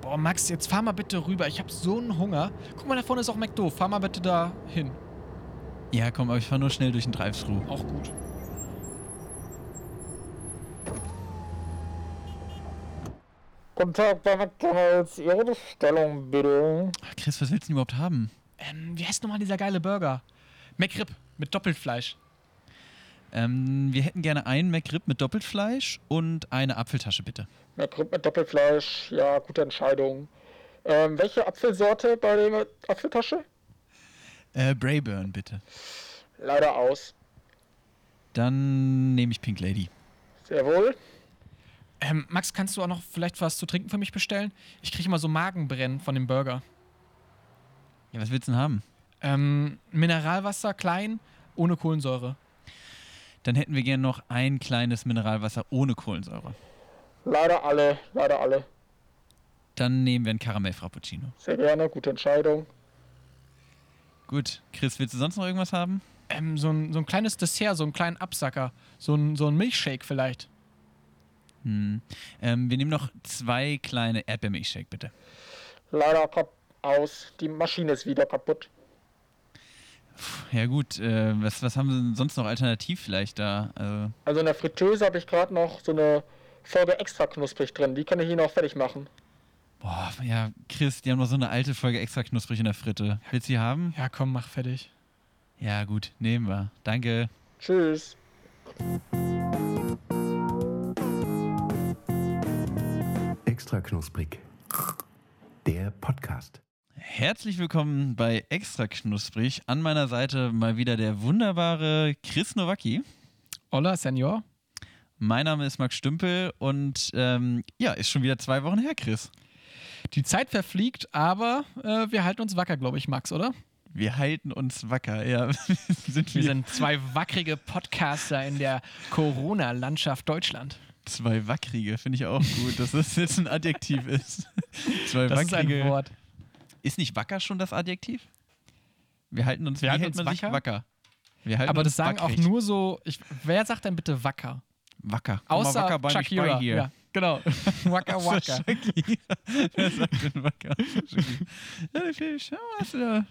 Boah, Max, jetzt fahr mal bitte rüber. Ich habe so einen Hunger. Guck mal, da vorne ist auch McDo. Fahr mal bitte da hin. Ja, komm, aber ich fahr nur schnell durch den Drive-Thru. Auch gut. Guten Tag bei McDonalds. Ihre Bestellung bitte. Ach, Chris, was willst du denn überhaupt haben? Ähm, wie heißt nochmal dieser geile Burger? McRib mit Doppelfleisch. Ähm, wir hätten gerne einen McRib mit Doppelfleisch und eine Apfeltasche, bitte. McRib mit Doppelfleisch. Ja, gute Entscheidung. Ähm, welche Apfelsorte bei der Apfeltasche? Äh, Brayburn, bitte. Leider aus. Dann nehme ich Pink Lady. Sehr wohl. Ähm, Max, kannst du auch noch vielleicht was zu trinken für mich bestellen? Ich kriege immer so Magenbrennen von dem Burger. Ja, was willst du denn haben? Ähm, Mineralwasser, klein, ohne Kohlensäure. Dann hätten wir gerne noch ein kleines Mineralwasser ohne Kohlensäure. Leider alle. Leider alle. Dann nehmen wir einen Karamell Frappuccino. Sehr gerne. Gute Entscheidung. Gut, Chris, willst du sonst noch irgendwas haben? Ähm, so ein, so ein kleines Dessert, so einen kleinen Absacker. So ein, so ein Milchshake vielleicht. Hm. Ähm, wir nehmen noch zwei kleine Erdbeermilchshake, bitte. Leider kap aus. Die Maschine ist wieder kaputt. Ja gut, äh, was, was haben sie denn sonst noch alternativ vielleicht da? Also, Also in der Fritteuse habe ich gerade noch so eine Folge extra knusprig drin. Die kann ich Ihnen auch fertig machen. boah, ja, Chris, die haben noch so eine alte Folge extra knusprig in der Fritte. Willst du die haben? Ja, komm, mach fertig. Ja gut, nehmen wir. Danke. Tschüss. Extra knusprig. Der Podcast. Herzlich willkommen bei Extra Knusprig. An meiner Seite mal wieder der wunderbare Chris Nowacki. Hola, Senor. Mein Name ist Max Stümpel und ähm, ja, ist schon wieder zwei Wochen her, Chris. Die Zeit verfliegt, aber äh, wir halten uns wacker, glaube ich, Max, oder? Wir halten uns wacker, ja. sind Wir wir sind zwei wackrige Podcaster in der Corona-Landschaft Deutschland. zwei wackrige, finde ich auch gut, dass das jetzt ein Adjektiv ist. zwei Das ist wackrige. ein Wort. Ist nicht wacker schon das Adjektiv? Wir halten uns, Wir halten uns wacker? wacker? Aber das sagen wackrig. auch nur so. Ich, wer sagt denn bitte wacker? Wacker. Komm Außer wacker bei Shakira. hier. Ja, genau. wacker, wacker. Wer sagt denn wacker? hast du da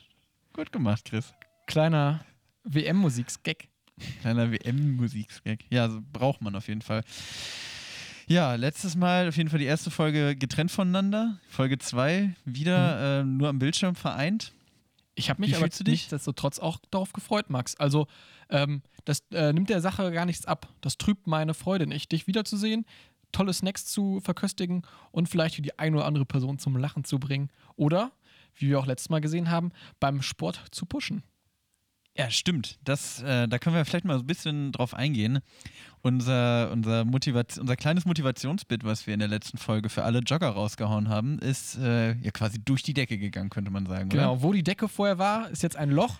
gut gemacht, Chris. Kleiner WM-Musik-Gag. Kleiner WM-Musikgag. Ja, so braucht man auf jeden Fall. Ja, letztes Mal auf jeden Fall die erste Folge getrennt voneinander. Folge 2 wieder äh, nur am Bildschirm vereint. Ich habe Wie mich aber fühlst du dich? nichtsdestotrotz auch darauf gefreut, Max. Also, ähm, das äh, nimmt der Sache gar nichts ab. Das trübt meine Freude nicht, dich wiederzusehen, tolle Snacks zu verköstigen und vielleicht die eine oder andere Person zum Lachen zu bringen. Oder, wie wir auch letztes Mal gesehen haben, beim Sport zu pushen. Ja, stimmt. Das, äh, da können wir vielleicht mal so ein bisschen drauf eingehen. Unser, unser, unser kleines Motivationsbit, was wir in der letzten Folge für alle Jogger rausgehauen haben, ist äh, ja quasi durch die Decke gegangen, könnte man sagen. Genau, Oder? wo die Decke vorher war, ist jetzt ein Loch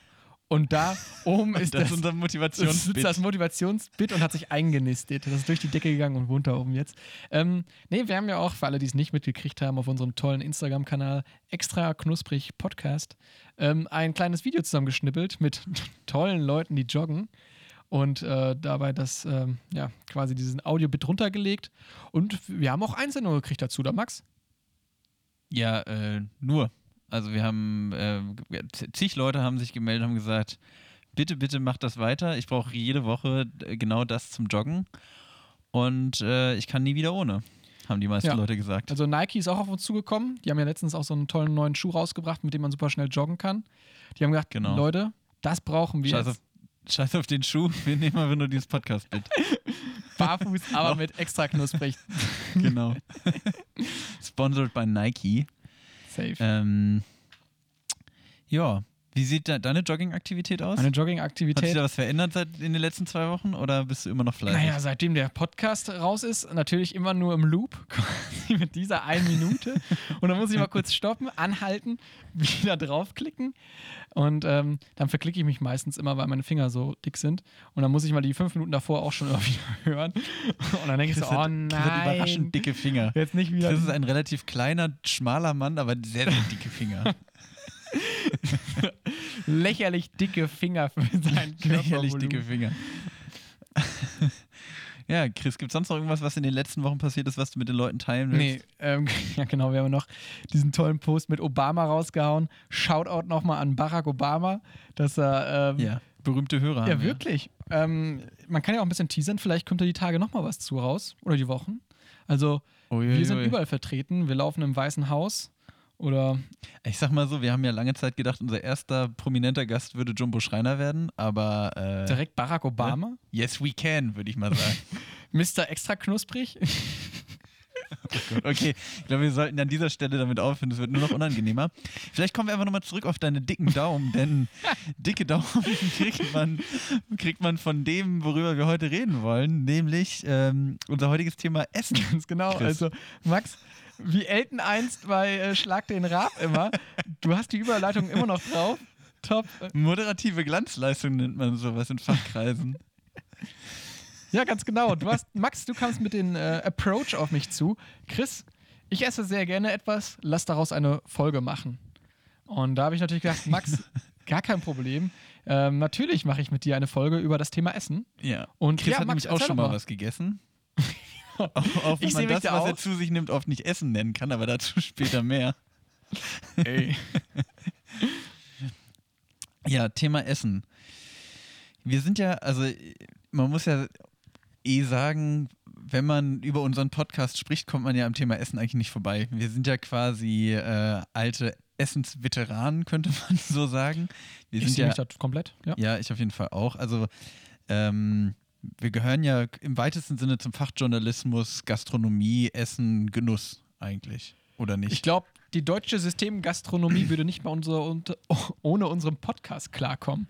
und da oben ist das das, unser Motivationsbit. das Motivationsbit und hat sich eingenistet. Das ist durch die Decke gegangen und wohnt da oben jetzt. Ähm, nee, wir haben ja auch, für alle, die es nicht mitgekriegt haben, auf unserem tollen Instagram-Kanal extra knusprig Podcast ähm, ein kleines Video zusammengeschnippelt mit tollen Leuten, die joggen. Und äh, dabei das, ähm, ja, quasi diesen Audio-Bit runtergelegt. Und wir haben auch Einsendungen gekriegt dazu, da Max? Ja, äh, nur. Also wir haben, äh, zig Leute haben sich gemeldet, haben gesagt, bitte, bitte macht das weiter. Ich brauche jede Woche äh, genau das zum Joggen. Und äh, ich kann nie wieder ohne, haben die meisten Ja. Leute gesagt. Also Nike ist auch auf uns zugekommen. Die haben ja letztens auch so einen tollen neuen Schuh rausgebracht, mit dem man super schnell joggen kann. Die haben gesagt, Genau. Leute, das brauchen wir Scheiß auf, scheiß auf den Schuh, wir nehmen einfach nur dieses Podcast-Bit. Barfuß, aber mit extra knusprig. genau. Sponsored by Nike. Safe. Ähm, ja, wie sieht de deine Jogging-Aktivität aus? Meine Hat sich Jogging-Aktivität. da was verändert seit in den letzten zwei Wochen oder bist du immer noch fleißig? Naja, seitdem der Podcast raus ist, natürlich immer nur im Loop, quasi mit dieser einen Minute. Und dann muss ich mal kurz stoppen, anhalten, wieder draufklicken. Und ähm, dann verklicke ich mich meistens immer, weil meine Finger so dick sind. Und dann muss ich mal die fünf Minuten davor auch schon wieder hören. Und dann denke ich so, oh hat, Chris hat nein. überraschend dicke Finger. Jetzt nicht wieder. Chris ist ein relativ kleiner, schmaler Mann, aber sehr, sehr dicke Finger. lächerlich dicke Finger für seinen Lächerlich Körpervolumen. dicke Finger. Ja, Chris, gibt es sonst noch irgendwas, was in den letzten Wochen passiert ist, was du mit den Leuten teilen willst? Nee, ähm, ja genau, wir haben noch diesen tollen Post mit Obama rausgehauen. Shoutout nochmal an Barack Obama, dass er ähm, Ja, berühmte Hörer. Ja, haben wir. wirklich. Ähm, man kann ja auch ein bisschen teasern, vielleicht kommt da die Tage nochmal was zu raus oder die Wochen. Also, Uiuiui. wir sind überall vertreten. Wir laufen im Weißen Haus oder Ich sag mal so, wir haben ja lange Zeit gedacht, unser erster prominenter Gast würde Jumbo Schreiner werden, aber äh, direkt Barack Obama. yes we can, würde ich mal sagen. Mr. Extra Knusprig. Okay, ich glaube, wir sollten an dieser Stelle damit aufhören. Es wird nur noch unangenehmer. Vielleicht kommen wir einfach nochmal zurück auf deine dicken Daumen, denn dicke Daumen kriegt man, kriegt man von dem, worüber wir heute reden wollen, nämlich ähm, unser heutiges Thema Essen. Ganz genau. Chris. Also, Max, wie Elton einst bei äh, Schlag den Raab immer, du hast die Überleitung immer noch drauf. Top. Moderative Glanzleistung nennt man sowas in Fachkreisen. Ja, ganz genau. Du hast, Max, du kamst mit dem äh, Approach auf mich zu. Chris, ich esse sehr gerne etwas, lass daraus eine Folge machen. Und da habe ich natürlich gedacht, Max, gar kein Problem. Ähm, natürlich mache ich mit dir eine Folge über das Thema Essen. Ja. Und Chris ja, hat Max, nämlich auch schon mal mal. was gegessen. Auch, auch wenn Ich man das, da was er aus. zu sich nimmt, oft nicht Essen nennen kann, aber dazu später mehr. Ey. Ja, Thema Essen. Wir sind ja, also man muss ja eh sagen, wenn man über unseren Podcast spricht, kommt man ja am Thema Essen eigentlich nicht vorbei. Wir sind ja quasi äh, alte Essensveteranen, könnte man so sagen. Wir Ich sind ja, mich da komplett. Ja. ja, ich auf jeden Fall auch. Also ähm, wir gehören ja im weitesten Sinne zum Fachjournalismus, Gastronomie, Essen, Genuss eigentlich. Oder nicht? Ich glaube, die deutsche Systemgastronomie würde nicht mal unsere, unter, ohne unseren Podcast klarkommen.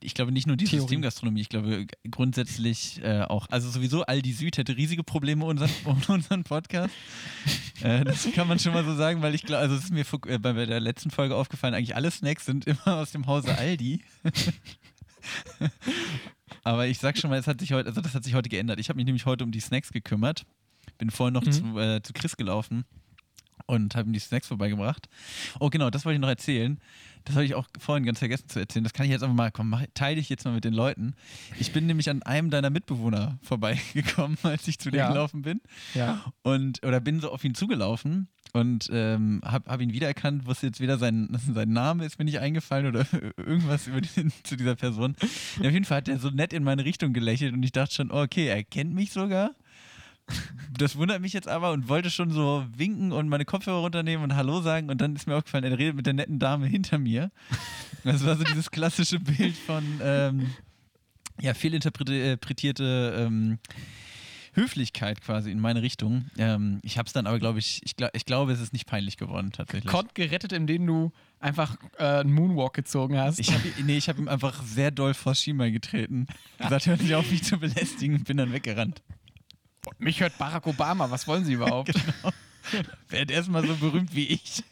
Ich glaube nicht nur die Theorie. Systemgastronomie, ich glaube grundsätzlich äh, auch. Also sowieso Aldi Süd hätte riesige Probleme unseren, ohne unseren Podcast. äh, das kann man schon mal so sagen, weil ich glaube, also es ist mir äh, bei der letzten Folge aufgefallen, eigentlich alle Snacks sind immer aus dem Hause Aldi. Aber ich sag schon mal, es hat sich heute, also das hat sich heute geändert. Ich habe mich nämlich heute um die Snacks gekümmert. Bin vorhin noch Mhm. zu, äh, zu Chris gelaufen und habe ihm die Snacks vorbeigebracht. Oh, genau, das wollte ich noch erzählen. Das habe ich auch vorhin ganz vergessen zu erzählen. Das kann ich jetzt einfach mal, komm, mach, teile ich jetzt mal mit den Leuten. Ich bin nämlich an einem deiner Mitbewohner vorbeigekommen, als ich zu dir Ja. gelaufen bin. Ja. Und, oder bin so auf ihn zugelaufen und ähm, habe hab ihn wiedererkannt, wusste jetzt weder sein, sein Name ist mir nicht eingefallen oder irgendwas über den, zu dieser Person. Ja, auf jeden Fall hat er so nett in meine Richtung gelächelt und ich dachte schon, oh, okay, er kennt mich sogar. Das wundert mich jetzt aber und wollte schon so winken und meine Kopfhörer runternehmen und Hallo sagen und dann ist mir aufgefallen, er redet mit der netten Dame hinter mir. Das war so dieses klassische Bild von ähm, ja, fehlinterpretierte ähm, Höflichkeit quasi in meine Richtung. Ähm, ich habe es dann aber, glaube ich, ich, glaub, ich glaube, es ist nicht peinlich geworden tatsächlich. Kont gerettet, indem du einfach äh, einen Moonwalk gezogen hast. Ich habe nee, ich hab ihm einfach sehr doll vor Schienbein getreten. Gesagt, hör nicht auf, mich zu belästigen und bin dann weggerannt. Mich hört Barack Obama. Was wollen Sie überhaupt? Genau. Werd erstmal so berühmt wie ich.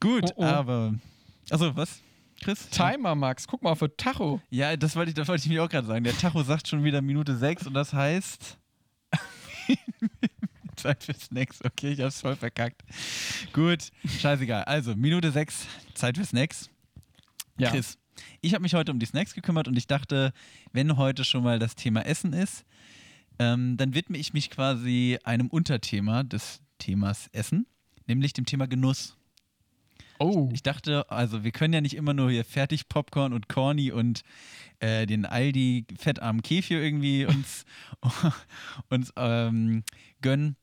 Gut, Oh, oh. aber. Also, was? Chris? Timer, Max. Guck mal auf den Tacho. Ja, das wollte ich, das wollte ich mir auch gerade sagen. Der Tacho sagt schon wieder Minute 6 und das heißt. Zeit für Snacks. Okay, ich hab's voll verkackt. Gut, scheißegal. Also, Minute 6, Zeit für Snacks. Ja. Chris, ich habe mich heute um die Snacks gekümmert und ich dachte, wenn heute schon mal das Thema Essen ist, ähm, dann widme ich mich quasi einem Unterthema des Themas Essen, nämlich dem Thema Genuss. Oh. Ich dachte, also wir können ja nicht immer nur hier fertig Popcorn und Corny und äh, den Aldi fettarmen Kefir irgendwie uns, uns ähm, gönnen.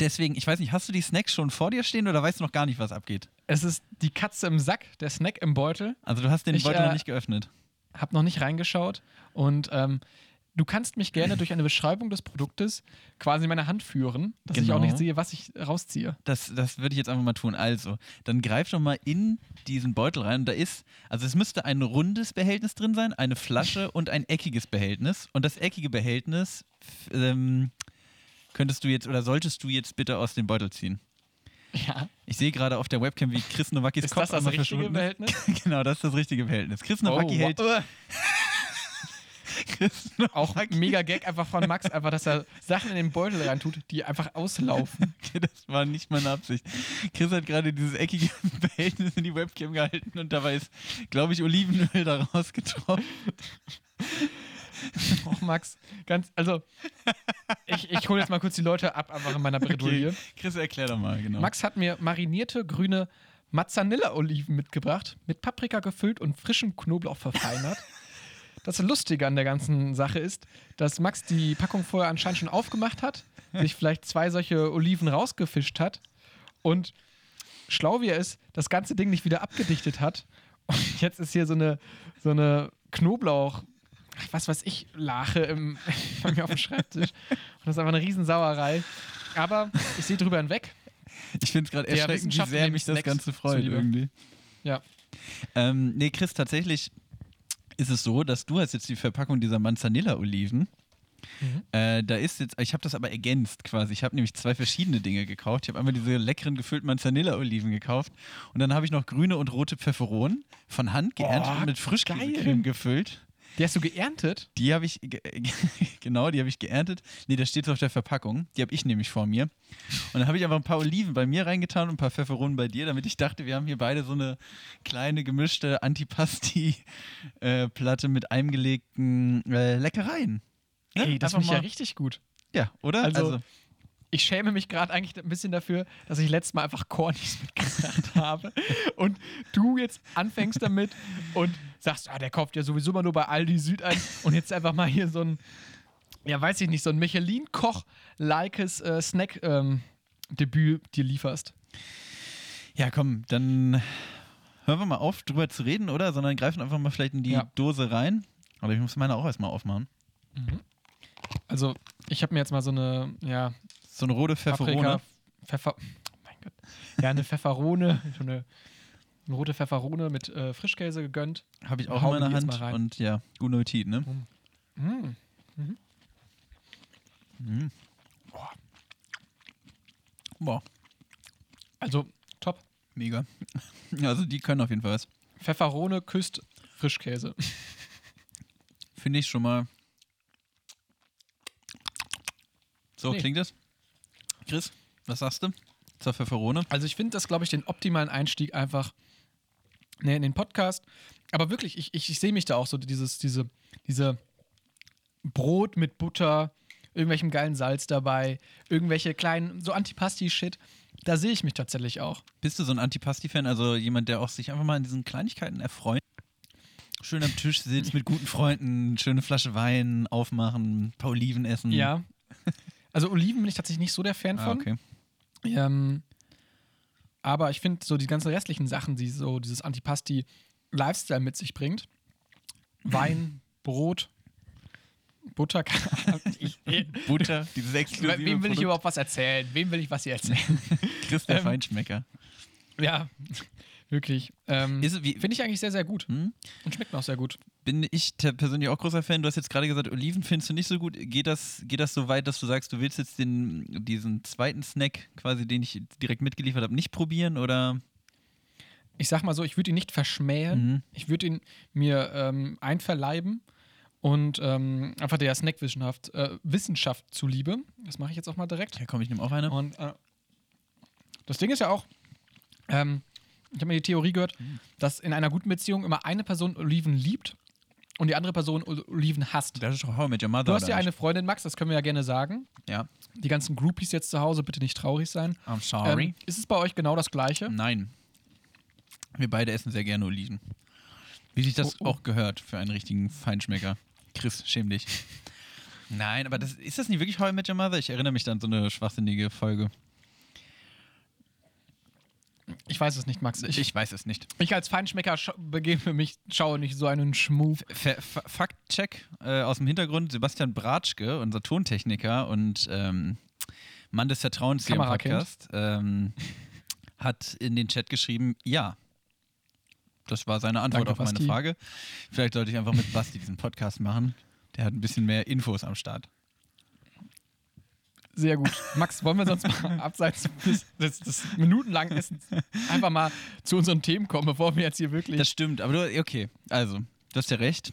Deswegen, ich weiß nicht, hast du die Snacks schon vor dir stehen oder weißt du noch gar nicht, was abgeht? Es ist die Katze im Sack, der Snack im Beutel. Also du hast den Ich, Beutel äh, noch nicht geöffnet. Hab noch nicht reingeschaut. Und ähm, du kannst mich gerne durch eine Beschreibung des Produktes quasi in meine Hand führen, dass ich auch Genau. nicht sehe, was ich rausziehe. Das, das würde ich jetzt einfach mal tun. Also, dann greif doch mal in diesen Beutel rein. Und da ist, also es müsste ein rundes Behältnis drin sein, eine Flasche und ein eckiges Behältnis. Und das eckige Behältnis ähm, könntest du jetzt oder solltest du jetzt bitte aus dem Beutel ziehen. Ja. Ich sehe gerade auf der Webcam, wie Chris Nowakis Ist Kopf das das einmal richtige ist. Behältnis? genau, das ist das richtige Behältnis. Chris Nowacki Oh, hält. Chris Auch mega Gag einfach von Max, einfach, dass er Sachen in den Beutel reintut, die einfach auslaufen. Okay, das war nicht meine Absicht. Chris hat gerade dieses eckige Behältnis in die Webcam gehalten und dabei ist, glaube ich, Olivenöl da rausgetroffen. Och, Max, ganz, also, ich, ich hole jetzt mal kurz die Leute ab, einfach in meiner Bredouille. Chris, erklär doch mal, genau. Max hat mir marinierte grüne Mazzanilla-Oliven mitgebracht, mit Paprika gefüllt und frischem Knoblauch verfeinert. Das Lustige an der ganzen Sache ist, dass Max die Packung vorher anscheinend schon aufgemacht hat, sich vielleicht zwei solche Oliven rausgefischt hat und schlau wie er ist, das ganze Ding nicht wieder abgedichtet hat. Und jetzt ist hier so eine, so eine Knoblauch, was weiß ich, Lache im, bei mir auf dem Schreibtisch. Und das ist einfach eine Riesensauerei. Aber ich sehe drüber hinweg. Ich finde es gerade erschreckend, wie sehr mich das Ganze freut irgendwie. Ja. Ähm, nee, Chris, tatsächlich ist es so, dass du hast jetzt die Verpackung dieser Manzanilla-Oliven. Mhm. Äh, da ist jetzt, ich habe das aber ergänzt quasi. Ich habe nämlich zwei verschiedene Dinge gekauft. Ich habe einmal diese leckeren gefüllten Manzanilla-Oliven gekauft und dann habe ich noch grüne und rote Pfefferonen von Hand geerntet Oh, und mit. Frischkäsecreme gefüllt. Die hast du geerntet? Die habe ich, ge genau, die habe ich geerntet. Nee, das steht so auf der Verpackung. Die habe ich nämlich vor mir. Und dann habe ich einfach ein paar Oliven bei mir reingetan und ein paar Pfefferonen bei dir, damit ich dachte, wir haben hier beide so eine kleine gemischte Antipasti-Platte mit eingelegten äh, Leckereien. Ne? Ey, das finde ich ja richtig gut. Ja, oder? Also- Ich schäme mich gerade eigentlich ein bisschen dafür, dass ich letztes Mal einfach Cornys mitgebracht habe. Und du jetzt anfängst damit und sagst, ah, der kauft ja sowieso immer nur bei Aldi Süd ein. Und jetzt einfach mal hier so ein, ja, weiß ich nicht, so ein Michelin-Koch-likes äh, Snack-Debüt dir lieferst. ja, komm, dann hören wir mal auf, drüber zu reden, oder? Sondern greifen einfach mal vielleicht in die Ja. Dose rein. Aber ich muss meine auch erstmal aufmachen. Also, ich habe mir jetzt mal so eine, ja, So eine rote Pfefferone. Paprika, Pfeffer, oh mein Gott. Ja, eine Pfefferone, so eine, eine rote Pfefferone mit äh, Frischkäse gegönnt. Habe ich auch in meiner Hand. Und ja, gute Appetit, ne? Mm. Mhm. Boah, Also, top. mega. Also die können auf jeden Fall was. Pfefferone küsst Frischkäse. Finde ich schon mal. So Nee. klingt es. Chris, was sagst du zur Pfefferone? Also ich finde das, glaube ich, den optimalen Einstieg einfach ne, in den Podcast. Aber wirklich, ich, ich, ich sehe mich da auch so, dieses, diese, diese Brot mit Butter, irgendwelchem geilen Salz dabei, irgendwelche kleinen, so Antipasti-Shit. Da sehe ich mich tatsächlich auch. Bist du so ein Antipasti-Fan? Also jemand, der auch sich einfach mal an diesen Kleinigkeiten erfreut? Schön am Tisch sitzt mit guten Freunden, schöne Flasche Wein aufmachen, ein paar Oliven essen. Ja. Also Oliven bin ich tatsächlich nicht so der Fan Ah, von. okay. Ähm, aber ich finde so die ganzen restlichen Sachen, die so dieses Antipasti-Lifestyle mit sich bringt, Wein, Brot, Butter, ich, ich, Butter, dieses exklusive wem will ich Produkt. überhaupt was erzählen? Wem will ich was hier erzählen? Chris, der Ähm, Feinschmecker. ja, wirklich. Ähm, finde ich eigentlich sehr, sehr gut. hm? Und schmeckt mir auch sehr gut. Bin ich persönlich auch großer Fan. Du hast jetzt gerade gesagt, Oliven findest du nicht so gut. Geht das, geht das so weit, dass du sagst, du willst jetzt den, diesen zweiten Snack, quasi, den ich direkt mitgeliefert habe, nicht probieren? Oder? Ich sag mal so, ich würde ihn nicht verschmähen. Mhm. Ich würde ihn mir ähm, einverleiben und ähm, einfach der Snackwissenschaft äh, Wissenschaft zuliebe. Das mache ich jetzt auch mal direkt. Ja, komm, ich nehme auch eine. Und äh, das Ding ist ja auch, ähm, ich habe mir die Theorie gehört, Mhm. dass in einer guten Beziehung immer eine Person Oliven liebt und die andere Person Ol- Oliven hasst. Das ist doch How I Met Your Mother. Du hast ja eine? Freundin, Max, das können wir ja gerne sagen. Ja, Die ganzen Groupies jetzt zu Hause, bitte nicht traurig sein. I'm sorry. Ähm, ist es bei euch genau das Gleiche? Nein. Wir beide essen sehr gerne Oliven. Wie sich das Oh, oh. auch gehört für einen richtigen Feinschmecker. Chris, schäm dich. Nein, aber das, ist das nicht wirklich How I Met Your Mother? Ich erinnere mich dann an so eine schwachsinnige Folge. Ich weiß es nicht, Max. Ich, Ich, ich, weiß es nicht. als Feinschmecker begebe mich, schaue nicht so einen Schmuh. Fa- Fa- Faktcheck äh, aus dem Hintergrund: Sebastian Bratschke, unser Tontechniker und ähm, Mann des Vertrauens hier im. Podcast, ähm, hat in den Chat geschrieben: Ja. Das war seine Antwort Danke, auf meine Basti. Frage. Vielleicht sollte ich einfach mit Basti diesen Podcast machen. Der hat ein bisschen mehr Infos am Start. Sehr gut. Max, wollen wir sonst mal abseits des, des, minutenlangen Essens einfach mal zu unseren Themen kommen, bevor wir jetzt hier wirklich. Das stimmt, aber du, okay, also, du hast ja recht.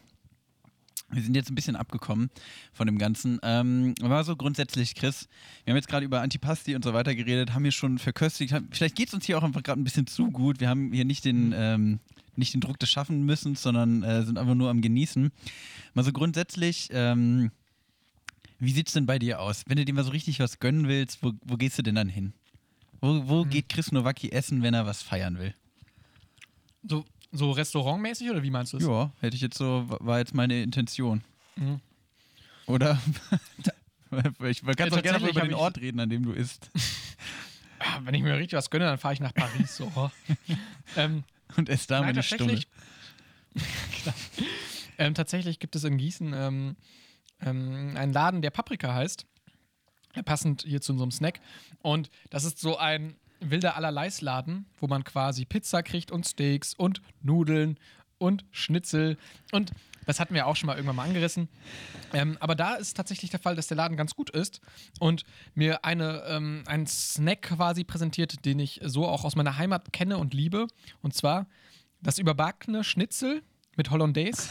Wir sind jetzt ein bisschen abgekommen von dem Ganzen. Ähm, aber so grundsätzlich, Chris, wir haben jetzt gerade über Antipasti und so weiter geredet, haben hier schon verköstigt. Haben, vielleicht geht es uns hier auch einfach gerade ein bisschen zu gut. Wir haben hier nicht den, ähm, nicht den Druck des Schaffen müssen, sondern äh, sind einfach nur am Genießen. Mal so grundsätzlich, ähm, wie sieht's denn bei dir aus? Wenn du dir mal so richtig was gönnen willst, wo, wo gehst du denn dann hin? Wo, wo geht Chris Nowacki essen, wenn er was feiern will? So, so restaurantmäßig oder wie meinst du es? Ja, hätte ich jetzt so, war jetzt meine Intention. Mhm. Oder? ich kann Ja, doch gerne über den Ort reden, an dem du isst. Wenn ich mir richtig was gönne, dann fahre ich nach Paris. So. ähm, Und ess da mal Nein, eine Stunde. tatsächlich, ähm, tatsächlich gibt es in Gießen ähm, ähm, einen Laden, der Paprika heißt. Äh, Passend hier zu unserem Snack. Und das ist so ein wilder Allerleisladen, wo man quasi Pizza kriegt und Steaks und Nudeln und Schnitzel. Und das hatten wir auch schon mal irgendwann mal angerissen. Ähm, aber da ist tatsächlich der Fall, dass der Laden ganz gut ist und mir eine, ähm, einen Snack quasi präsentiert, den ich so auch aus meiner Heimat kenne und liebe. Und zwar das überbackene Schnitzel mit Hollandaise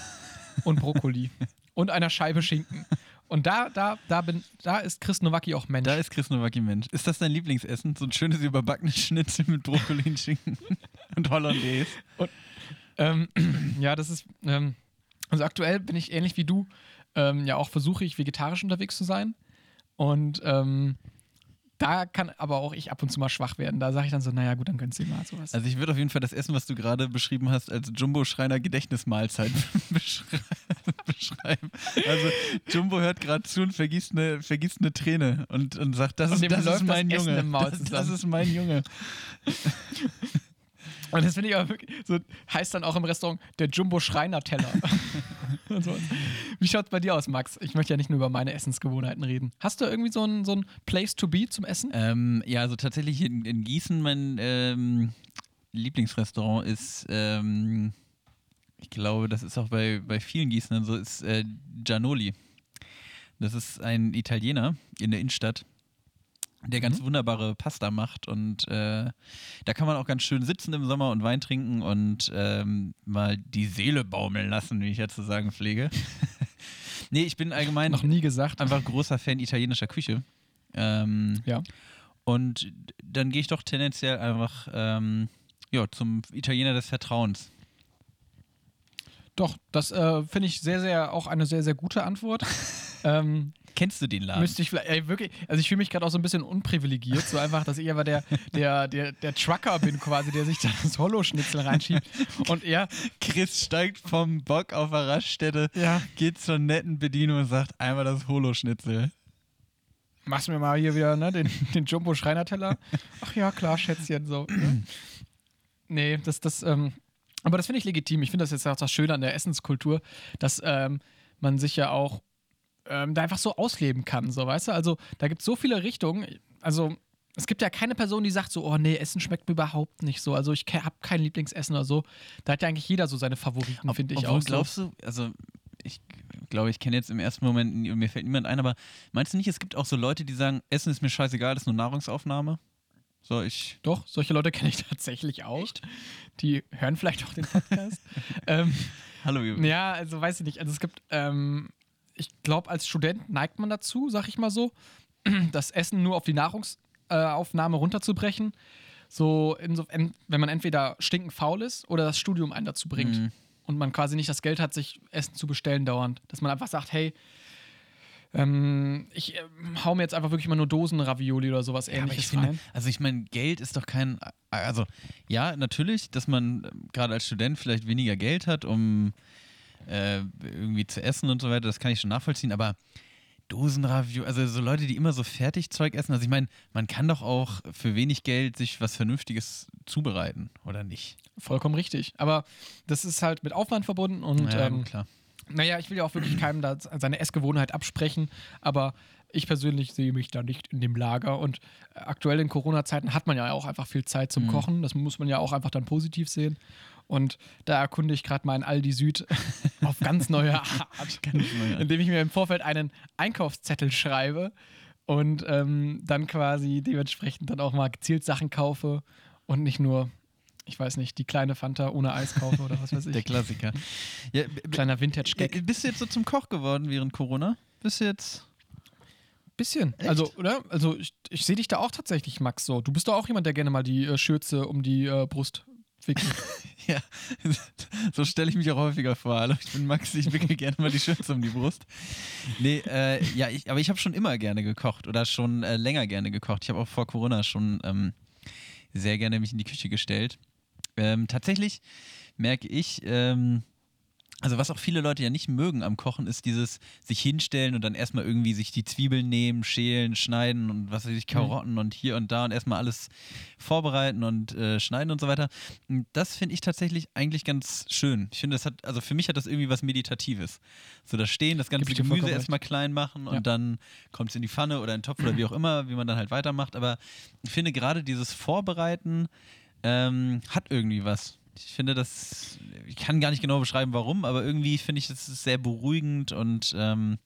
und Brokkoli und einer Scheibe Schinken. Und da, da, da bin, da ist Chris Nowacki auch Mensch. Da ist Chris Nowacki Mensch. Ist das dein Lieblingsessen? So ein schönes überbackenes Schnitzel mit Brokkoli und Schinken und Hollandaise. Ähm, ja, das ist. Ähm, also aktuell bin ich ähnlich wie du. Ähm, ja, auch versuche ich vegetarisch unterwegs zu sein. Und ähm, da kann aber auch ich ab und zu mal schwach werden. Da sage ich dann so, naja, gut, dann gönnst du mal sowas. Also ich würde auf jeden Fall das Essen, was du gerade beschrieben hast, als Jumbo-Schreiner Gedächtnismahlzeit beschrei- beschreiben. Also Jumbo hört gerade zu und vergießt eine, vergießt eine Träne und, und sagt, das, Und ist, das ist mein das Essen Junge. im Maul das, das ist mein Junge. Und das finde ich aber wirklich, so heißt dann auch im Restaurant der Jumbo-Schreiner-Teller. So. Wie schaut es bei dir aus, Max? Ich möchte ja nicht nur über meine Essensgewohnheiten reden. Hast du irgendwie so ein, so ein Place to be zum Essen? Ähm, ja, also tatsächlich in, in Gießen mein ähm, Lieblingsrestaurant ist, ähm, ich glaube, das ist auch bei, bei vielen Gießenern so, ist äh, Gianoli. Das ist ein Italiener in der Innenstadt, der ganz wunderbare Pasta macht und äh, da kann man auch ganz schön sitzen im Sommer und Wein trinken und ähm, mal die Seele baumeln lassen, wie ich ja zu sagen pflege. nee, ich bin allgemein Noch nie gesagt. einfach großer Fan italienischer Küche. Ähm, Ja. und dann gehe ich doch tendenziell einfach ähm, ja, zum Italiener des Vertrauens. Doch, das äh, finde ich sehr, sehr, auch eine sehr, sehr gute Antwort. ähm, Kennst du den Laden? müsste ich vielleicht, ey, wirklich, also ich fühle mich gerade auch so ein bisschen unprivilegiert, so einfach, dass ich einfach der, der, der, der Trucker bin quasi, der sich da das Hollow-Schnitzel reinschiebt. Und er, Chris steigt vom Bock auf der Raststätte, ja, geht zur netten Bedienung und sagt einmal das Holoschnitzel. machst du mir mal hier wieder ne, den, den Jumbo-Schreinerteller? Ach ja, klar, Schätzchen, so. Ne? Nee, das, das, ähm, aber das finde ich legitim. Ich finde das jetzt auch das Schöne an der Essenskultur, dass ähm, man sich ja auch ähm, da einfach so ausleben kann, so, weißt du? Also, da gibt es so viele Richtungen. Also, es gibt ja keine Person, die sagt so, oh nee, Essen schmeckt mir überhaupt nicht so. Also, ich habe kein Lieblingsessen oder so. Da hat ja eigentlich jeder so seine Favoriten, finde ich auch. So. glaubst du, also ich glaube, ich kenne jetzt im ersten Moment, mir fällt niemand ein, aber meinst du nicht, es gibt auch so Leute, die sagen, Essen ist mir scheißegal, das ist nur Nahrungsaufnahme? So, ich. Doch, solche Leute kenne ich tatsächlich auch. Die hören vielleicht auch den Podcast. ähm, Hallo, ihr- ja, also weiß ich nicht. Also es gibt, ähm, ich glaube, als Student neigt man dazu, sag ich mal so, das Essen nur auf die Nahrungsaufnahme runterzubrechen. So, insofern, wenn man entweder stinkend faul ist oder das Studium einen dazu bringt. Mhm. Und man quasi nicht das Geld hat, sich Essen zu bestellen dauernd. Dass man einfach sagt, hey, ähm, ich ähm, hau mir jetzt einfach wirklich mal nur Dosen Ravioli oder sowas Ja, aber ich ähnliches finde, rein. also ich meine, Geld ist doch kein, also ja, natürlich, dass man ähm, gerade als Student vielleicht weniger Geld hat, um äh, irgendwie zu essen und so weiter, das kann ich schon nachvollziehen, aber Dosenravioli, also so Leute, die immer so Fertigzeug essen, also ich meine, man kann doch auch für wenig Geld sich was Vernünftiges zubereiten, oder nicht? Vollkommen richtig. Aber das ist halt mit Aufwand verbunden und ja, ähm, klar. naja, ich will ja auch wirklich keinem da seine Essgewohnheit absprechen, aber ich persönlich sehe mich da nicht in dem Lager und äh, aktuell in Corona-Zeiten hat man ja auch einfach viel Zeit zum Mhm. Kochen. Das muss man ja auch einfach dann positiv sehen. Und da erkunde ich gerade meinen Aldi Süd auf ganz neue Art, neue Art. indem ich mir im Vorfeld einen Einkaufszettel schreibe und ähm, dann quasi dementsprechend dann auch mal gezielt Sachen kaufe und nicht nur, ich weiß nicht, die kleine Fanta ohne Eis kaufe oder was weiß ich. Der Klassiker. Ja, Kleiner Vintage-Gag. bist du jetzt so zum Koch geworden während Corona? Bist du jetzt... Bisschen. Also, oder? Also, ich, ich sehe dich da auch tatsächlich, Max, so. Du bist doch auch jemand, der gerne mal die äh, Schürze um die äh, Brust Vicky. Ja, so stelle ich mich auch häufiger vor. Hallo, ich bin Max, ich wickel gerne mal die Schürze um die Brust. Nee, äh, ja, ich, aber ich habe schon immer gerne gekocht oder schon äh, länger gerne gekocht. Ich habe auch vor Corona schon ähm, sehr gerne mich in die Küche gestellt. Ähm, tatsächlich merke ich, ähm, also was auch viele Leute ja nicht mögen am Kochen, ist dieses sich hinstellen und dann erstmal irgendwie sich die Zwiebeln nehmen, schälen, schneiden und was weiß ich, Karotten und hier und da und erstmal alles vorbereiten und äh, schneiden und so weiter. Und das finde ich tatsächlich eigentlich ganz schön. Ich finde, das hat, also für mich hat das irgendwie was Meditatives. So das Stehen, das ganze Gemüse erstmal klein machen und Ja. dann kommt es in die Pfanne oder in den Topf oder wie auch immer, wie man dann halt weitermacht. Aber ich finde gerade dieses Vorbereiten ähm, hat irgendwie was. Ich finde das, ich kann gar nicht genau beschreiben, warum, aber irgendwie finde ich das sehr beruhigend und ähm,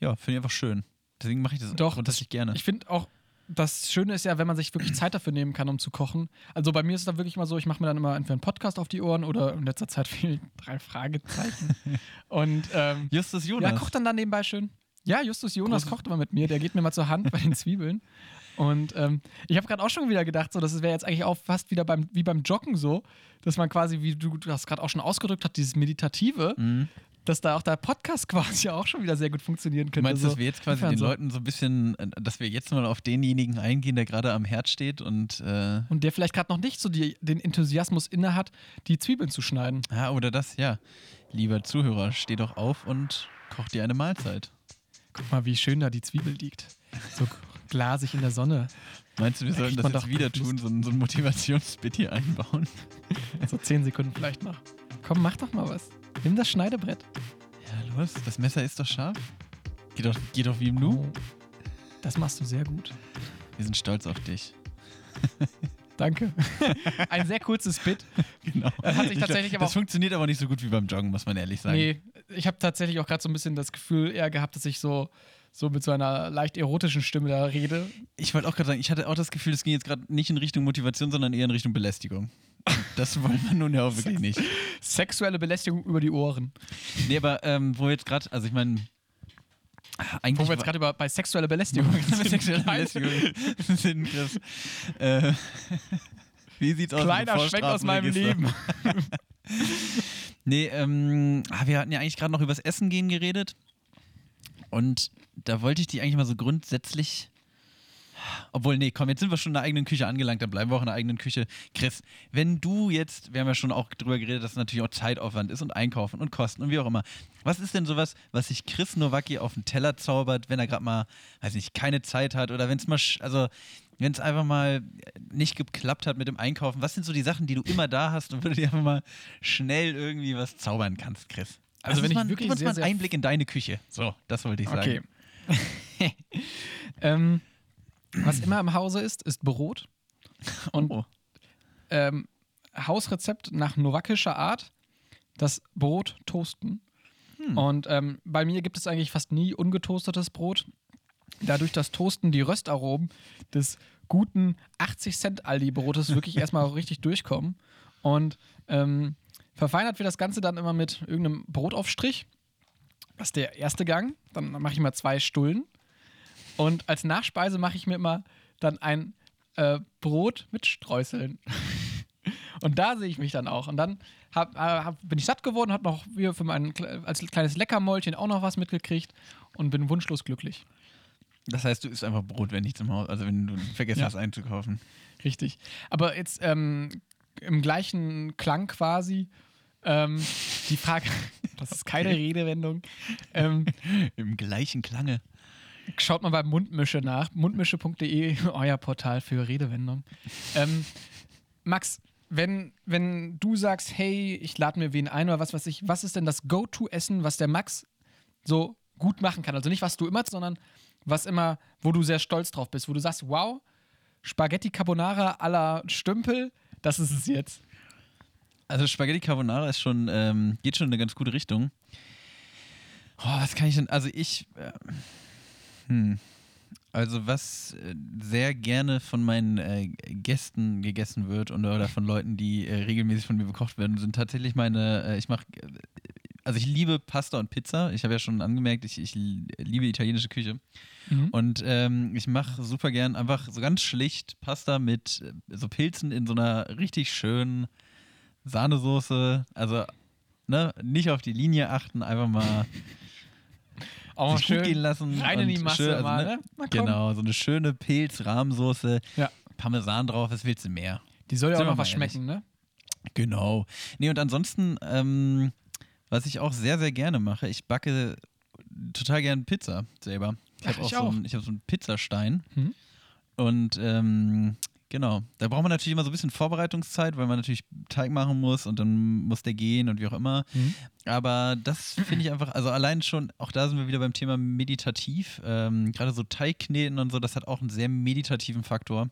ja, finde ich einfach schön. Deswegen mache ich das Doch, grundsätzlich gerne. Ich finde auch, das Schöne ist ja, wenn man sich wirklich Zeit dafür nehmen kann, um zu kochen. Also bei mir ist es dann wirklich mal so, ich mache mir dann immer entweder einen Podcast auf die Ohren oder in letzter Zeit viel drei Fragezeichen. Und ähm, Justus Jonas. ja, kocht dann da nebenbei schön. Ja, Justus Jonas Großes- kocht immer mit mir, der geht mir mal zur Hand bei den Zwiebeln. Und ähm, ich habe gerade auch schon wieder gedacht, so, das wäre jetzt eigentlich auch fast wieder beim, wie beim Joggen so, dass man quasi, wie du das gerade auch schon ausgedrückt hast, dieses Meditative, Mhm. dass da auch der Podcast quasi auch schon wieder sehr gut funktionieren Du könnte. meinst, so. dass wir jetzt quasi den so. Leuten so ein bisschen, äh, dass wir jetzt mal auf denjenigen eingehen, der gerade am Herd steht und äh, Und der vielleicht gerade noch nicht so die, den Enthusiasmus inne hat, die Zwiebeln zu schneiden. ja, oder das, ja. Lieber Zuhörer, steh doch auf und koch dir eine Mahlzeit. Guck mal, wie schön da die Zwiebel liegt. So glasig in der Sonne. Meinst du, wir Da sollten das jetzt wieder tun, so ein, so ein Motivationsbit hier einbauen? So zehn Sekunden vielleicht noch. Komm, mach doch mal was. Nimm das Schneidebrett. Ja, los, das Messer ist doch scharf. Geh doch, geh doch wie im Nu. Oh, das machst du sehr gut. Wir sind stolz auf dich. Danke. Ein sehr kurzes Bit. Genau. Das hat sich Ich tatsächlich glaub, aber das auch- funktioniert aber nicht so gut wie beim Joggen, muss man ehrlich sagen. Nee, ich habe tatsächlich auch gerade so ein bisschen das Gefühl eher gehabt, dass ich so, so mit so einer leicht erotischen Stimme da rede. Ich wollte auch gerade sagen, ich hatte auch das Gefühl, es ging jetzt gerade nicht in Richtung Motivation, sondern eher in Richtung Belästigung. Das wollen wir nun ja auch wirklich nicht. Sexuelle Belästigung über die Ohren. Nee, aber ähm, wo wir jetzt gerade, also ich meine, eigentlich. Wo wir jetzt gerade über bei sexueller Belästigung Mit sexueller Belästigung sind, Chris. Äh, wie sieht's aus? Kleiner Schwenk aus meinem? Leben. Nee, ähm, ah, wir hatten ja eigentlich gerade noch übers Essen gehen geredet. Und da wollte ich die eigentlich mal so grundsätzlich. Obwohl, nee, komm, jetzt sind wir schon in der eigenen Küche angelangt, dann bleiben wir auch in der eigenen Küche. Chris, wenn du jetzt, wir haben ja schon auch drüber geredet, dass es natürlich auch Zeitaufwand ist und Einkaufen und Kosten und wie auch immer. Was ist denn sowas, was sich Chris Nowacki auf den Teller zaubert, wenn er gerade mal, weiß nicht, keine Zeit hat oder wenn es mal, also wenn es einfach mal nicht geklappt hat mit dem Einkaufen, was sind so die Sachen, die du immer da hast und wo du dir einfach mal schnell irgendwie was zaubern kannst, Chris? Also wenn ich mal, wirklich gib uns sehr, mal einen Einblick in deine Küche. So, das wollte ich sagen. Okay. ähm, was immer im Hause ist, ist Brot. Und Oh. ähm, Hausrezept nach nowakischer Art, das Brot toasten. Hm. Und ähm, bei mir gibt es eigentlich fast nie ungetoastetes Brot. Dadurch das Toasten die Röstaromen des guten 80 Cent Aldi-Brotes wirklich erstmal richtig durchkommen. Und ähm, verfeinert wird das Ganze dann immer mit irgendeinem Brotaufstrich. Das ist der erste Gang. Dann mache ich mal zwei Stullen. Und als Nachspeise mache ich mir immer dann ein äh, Brot mit Streuseln. Und da sehe ich mich dann auch. Und dann hab, äh, hab, bin ich satt geworden, habe noch wie für mein als kleines Leckermäulchen auch noch was mitgekriegt und bin wunschlos glücklich. Das heißt, du isst einfach Brot, wenn nichts im Haus, also wenn du vergessen Ja. hast einzukaufen. Richtig. Aber jetzt ähm, im gleichen Klang quasi ähm, die Frage, das ist keine Redewendung. Ähm, Im gleichen Klange. Schaut mal bei Mundmische nach. Mundmische.de, euer Portal für Redewendung. Ähm, Max, wenn, wenn du sagst, hey, ich lade mir wen ein oder was weiß ich, was ist denn das Go-To-Essen, was der Max so gut machen kann? Also nicht, was du immer, sondern was immer, wo du sehr stolz drauf bist, wo du sagst, wow, Spaghetti Carbonara à la Stümpel, das ist es jetzt. Also Spaghetti Carbonara ist schon, ähm, geht schon in eine ganz gute Richtung. Oh, was kann ich denn, also ich, äh, hm, also was äh, sehr gerne von meinen äh, Gästen gegessen wird und, oder von Leuten, die äh, regelmäßig von mir bekocht werden, sind tatsächlich meine, äh, ich mache, also ich liebe Pasta und Pizza. Ich habe ja schon angemerkt, ich, ich liebe italienische Küche. Mhm. Und ähm, ich mache super gern einfach so ganz schlicht Pasta mit äh, so Pilzen in so einer richtig schönen Sahnesoße. Also, ne, nicht auf die Linie achten, einfach mal Auch sich gut gehen lassen. rein in die Masse schön, also, mal, ne? ne? Mal. Genau, so eine schöne Pilz-Rahmsoße. Ja. Parmesan drauf, was willst du mehr? Die soll ja auch noch was mal ehrlich. schmecken, ne? Genau. Nee, und ansonsten, ähm, was ich auch sehr, sehr gerne mache, ich backe total gerne Pizza selber. Ich habe auch, ich so auch. einen, ich hab so einen Pizzastein. Mhm. Und ähm, genau, da braucht man natürlich immer so ein bisschen Vorbereitungszeit, weil man natürlich Teig machen muss und dann muss der gehen und wie auch immer. Mhm. Aber das finde ich einfach, also allein schon, auch da sind wir wieder beim Thema meditativ. Ähm, Gerade so Teigkneten und so, das hat auch einen sehr meditativen Faktor.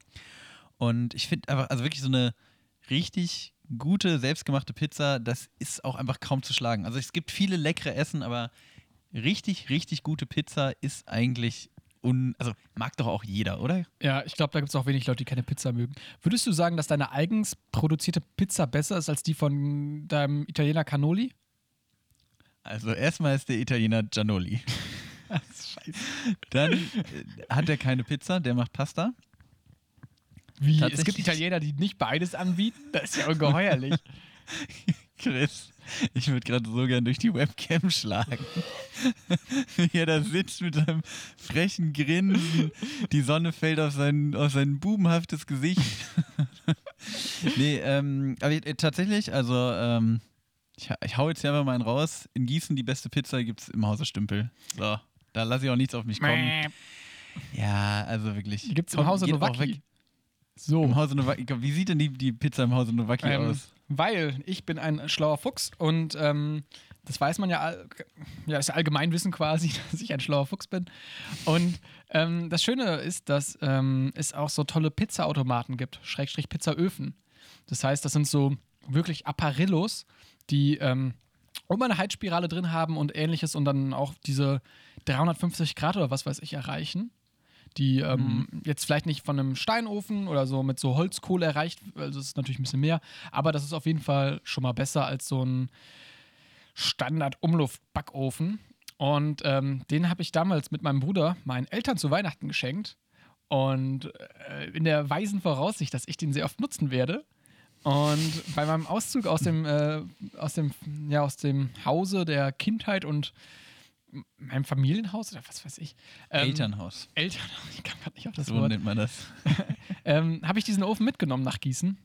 Und ich finde einfach, also wirklich so eine richtig gute, selbstgemachte Pizza, das ist auch einfach kaum zu schlagen. Also es gibt viele leckere Essen, aber richtig, richtig gute Pizza ist eigentlich un, also mag doch auch jeder, oder? Ja, ich glaube, da gibt es auch wenig Leute, die keine Pizza mögen. Würdest du sagen, dass deine eigens produzierte Pizza besser ist als die von deinem Italiener Cannoli? Also erstmal ist der Italiener Gianoli. Scheiße. Dann äh, hat er keine Pizza, der macht Pasta. Wie? Es gibt Italiener, die nicht beides anbieten? Das ist ja ungeheuerlich. Chris, ich würde gerade so gern durch die Webcam schlagen. Wie er da sitzt mit seinem frechen Grinsen. Die Sonne fällt auf sein, auf sein bubenhaftes Gesicht. nee, ähm, aber äh, tatsächlich, also ähm, ich, ich hau jetzt hier einfach mal einen raus. In Gießen die beste Pizza gibt's im Hause Stümpel. So, da lasse ich auch nichts auf mich kommen. Ja, also wirklich. Gibt es im Hause weg. So. Im Hause Nowacki. Wie sieht denn die, die Pizza im Hause Nowacki Ähm, aus? weil ich bin ein schlauer Fuchs und ähm, das weiß man ja, ja, ist ja Allgemeinwissen quasi, dass ich ein schlauer Fuchs bin. Und ähm, das Schöne ist, dass ähm, es auch so tolle Pizzaautomaten gibt, Schrägstrich Pizzaöfen. Das heißt, das sind so wirklich Apparillos, die ähm, immer eine Heizspirale drin haben und ähnliches und dann auch diese 350 Grad oder was weiß ich erreichen die ähm, jetzt vielleicht nicht von einem Steinofen oder so mit so Holzkohle erreicht, also das ist natürlich ein bisschen mehr, aber das ist auf jeden Fall schon mal besser als so ein Standard-Umluft-Backofen. Und ähm, den habe ich damals mit meinem Bruder meinen Eltern zu Weihnachten geschenkt. Und äh, in der weisen Voraussicht, dass ich den sehr oft nutzen werde. Und bei meinem Auszug aus dem, äh, aus dem, ja, aus dem Hause der Kindheit und meinem Familienhaus oder was weiß ich. ähm, Elternhaus. Eltern, ich kann gerade nicht auf das So Wort, nennt man das. ähm, habe ich diesen Ofen mitgenommen nach Gießen.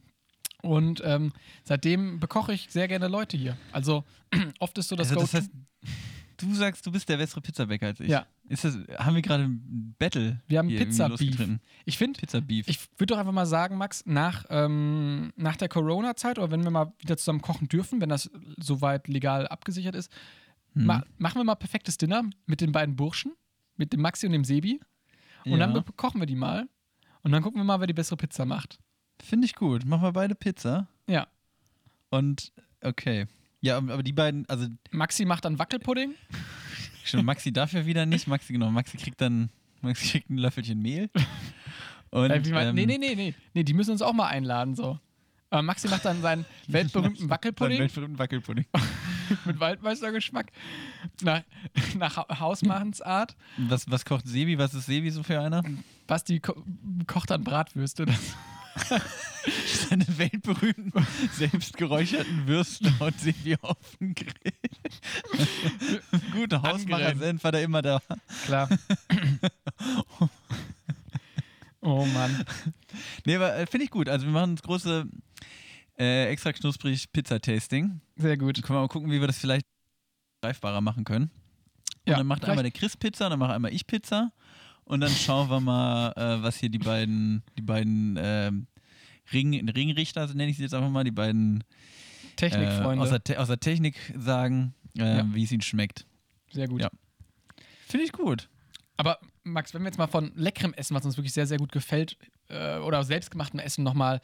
Und ähm, seitdem bekoche ich sehr gerne Leute hier. Also oft ist so das also das heißt, du sagst, du bist der bessere Pizzabäcker als ich. Ja. Ist das, haben wir gerade ein Battle? Wir haben Pizza-Beef. losgetreten? Ich finde, Pizza Beef. ich würde doch einfach mal sagen, Max, nach, ähm, nach der Corona-Zeit oder wenn wir mal wieder zusammen kochen dürfen, wenn das soweit legal abgesichert ist, Hm. ma machen wir mal perfektes Dinner mit den beiden Burschen, mit dem Maxi und dem Sebi. Und Ja. dann kochen wir die mal. Und dann gucken wir mal, wer die bessere Pizza macht. Finde ich gut. Machen wir beide Pizza. Ja. Und okay. Ja, aber die beiden, also Maxi macht dann Wackelpudding. schon Maxi darf ja wieder nicht. Maxi, genau, Maxi kriegt dann, Maxi kriegt ein Löffelchen Mehl. Und, Äh, wie mein, ähm, nee, nee, nee, nee. Nee, die müssen uns auch mal einladen, so. Aber Maxi macht dann seinen weltberühmten Wackelpudding weltberühmten Wackelpudding. mit Waldmeistergeschmack nach, nach Ha- Hausmachensart. Was, was kocht Sebi? Was ist Sebi so für einer? Basti ko kocht dann Bratwürste. Seine weltberühmten, selbstgeräucherten Würste und Sebi auf dem Grill. Guter Hausmacher-Senf war da immer da. klar. oh Mann. Nee, aber äh, finde ich gut. Also wir machen das große äh, extra knusprig Pizza-Tasting. Sehr gut. Dann können wir mal gucken, wie wir das vielleicht greifbarer machen können. Und Ja, dann macht vielleicht- einmal der Chris Pizza, dann macht einmal ich Pizza. Und dann schauen wir mal, äh, was hier die beiden, die beiden ähm, Ring, Ringrichter, nenne ich sie jetzt einfach mal, die beiden äh, Technikfreunde. aus, der aus der Technik sagen, äh, Ja. wie es ihnen schmeckt. Sehr gut. Ja. Finde ich gut. Aber Max, wenn wir jetzt mal von leckerem Essen, was uns wirklich sehr, sehr gut gefällt, äh, oder selbstgemachtem Essen nochmal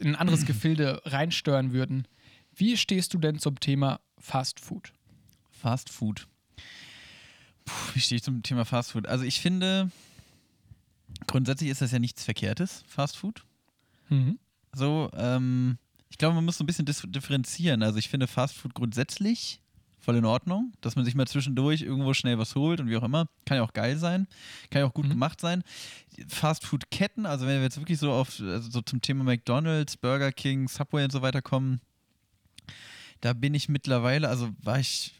in ein anderes Gefilde reinsteuern würden, wie stehst du denn zum Thema Fast Food? Fast Food. Puh, wie stehe ich zum Thema Fast Food? Also ich finde, grundsätzlich ist das ja nichts Verkehrtes, Fast Food. Mhm. So, ähm, ich glaube, man muss so ein bisschen differenzieren. Also ich finde Fast Food grundsätzlich voll in Ordnung, dass man sich mal zwischendurch irgendwo schnell was holt und wie auch immer. Kann ja auch geil sein, kann ja auch gut Mhm. gemacht sein. Fast Food Ketten, also wenn wir jetzt wirklich so auf also so zum Thema McDonald's, Burger King, Subway und so weiter kommen, Da bin ich mittlerweile, also war ich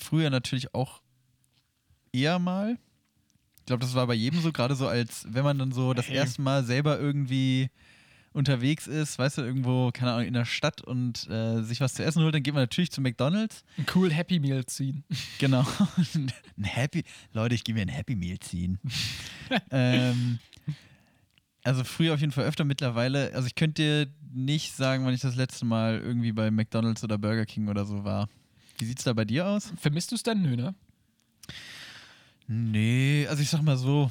früher natürlich auch eher mal. Ich glaube, das war bei jedem so, gerade so als, wenn man dann so das erste Mal selber irgendwie unterwegs ist, weißt du, irgendwo, keine Ahnung, in der Stadt und äh, sich was zu essen holt, dann geht man natürlich zu McDonalds. Ein cool Happy Meal ziehen. Genau. ein Happy, Leute, ich gehe mir ein Happy Meal ziehen. ähm, also früher auf jeden Fall öfter mittlerweile. Also ich könnte dir nicht sagen, wann ich das letzte Mal irgendwie bei McDonalds oder Burger King oder so war. Wie sieht's da bei dir aus? Vermisst du es denn? Nö, ne? Nee, also ich sag mal so,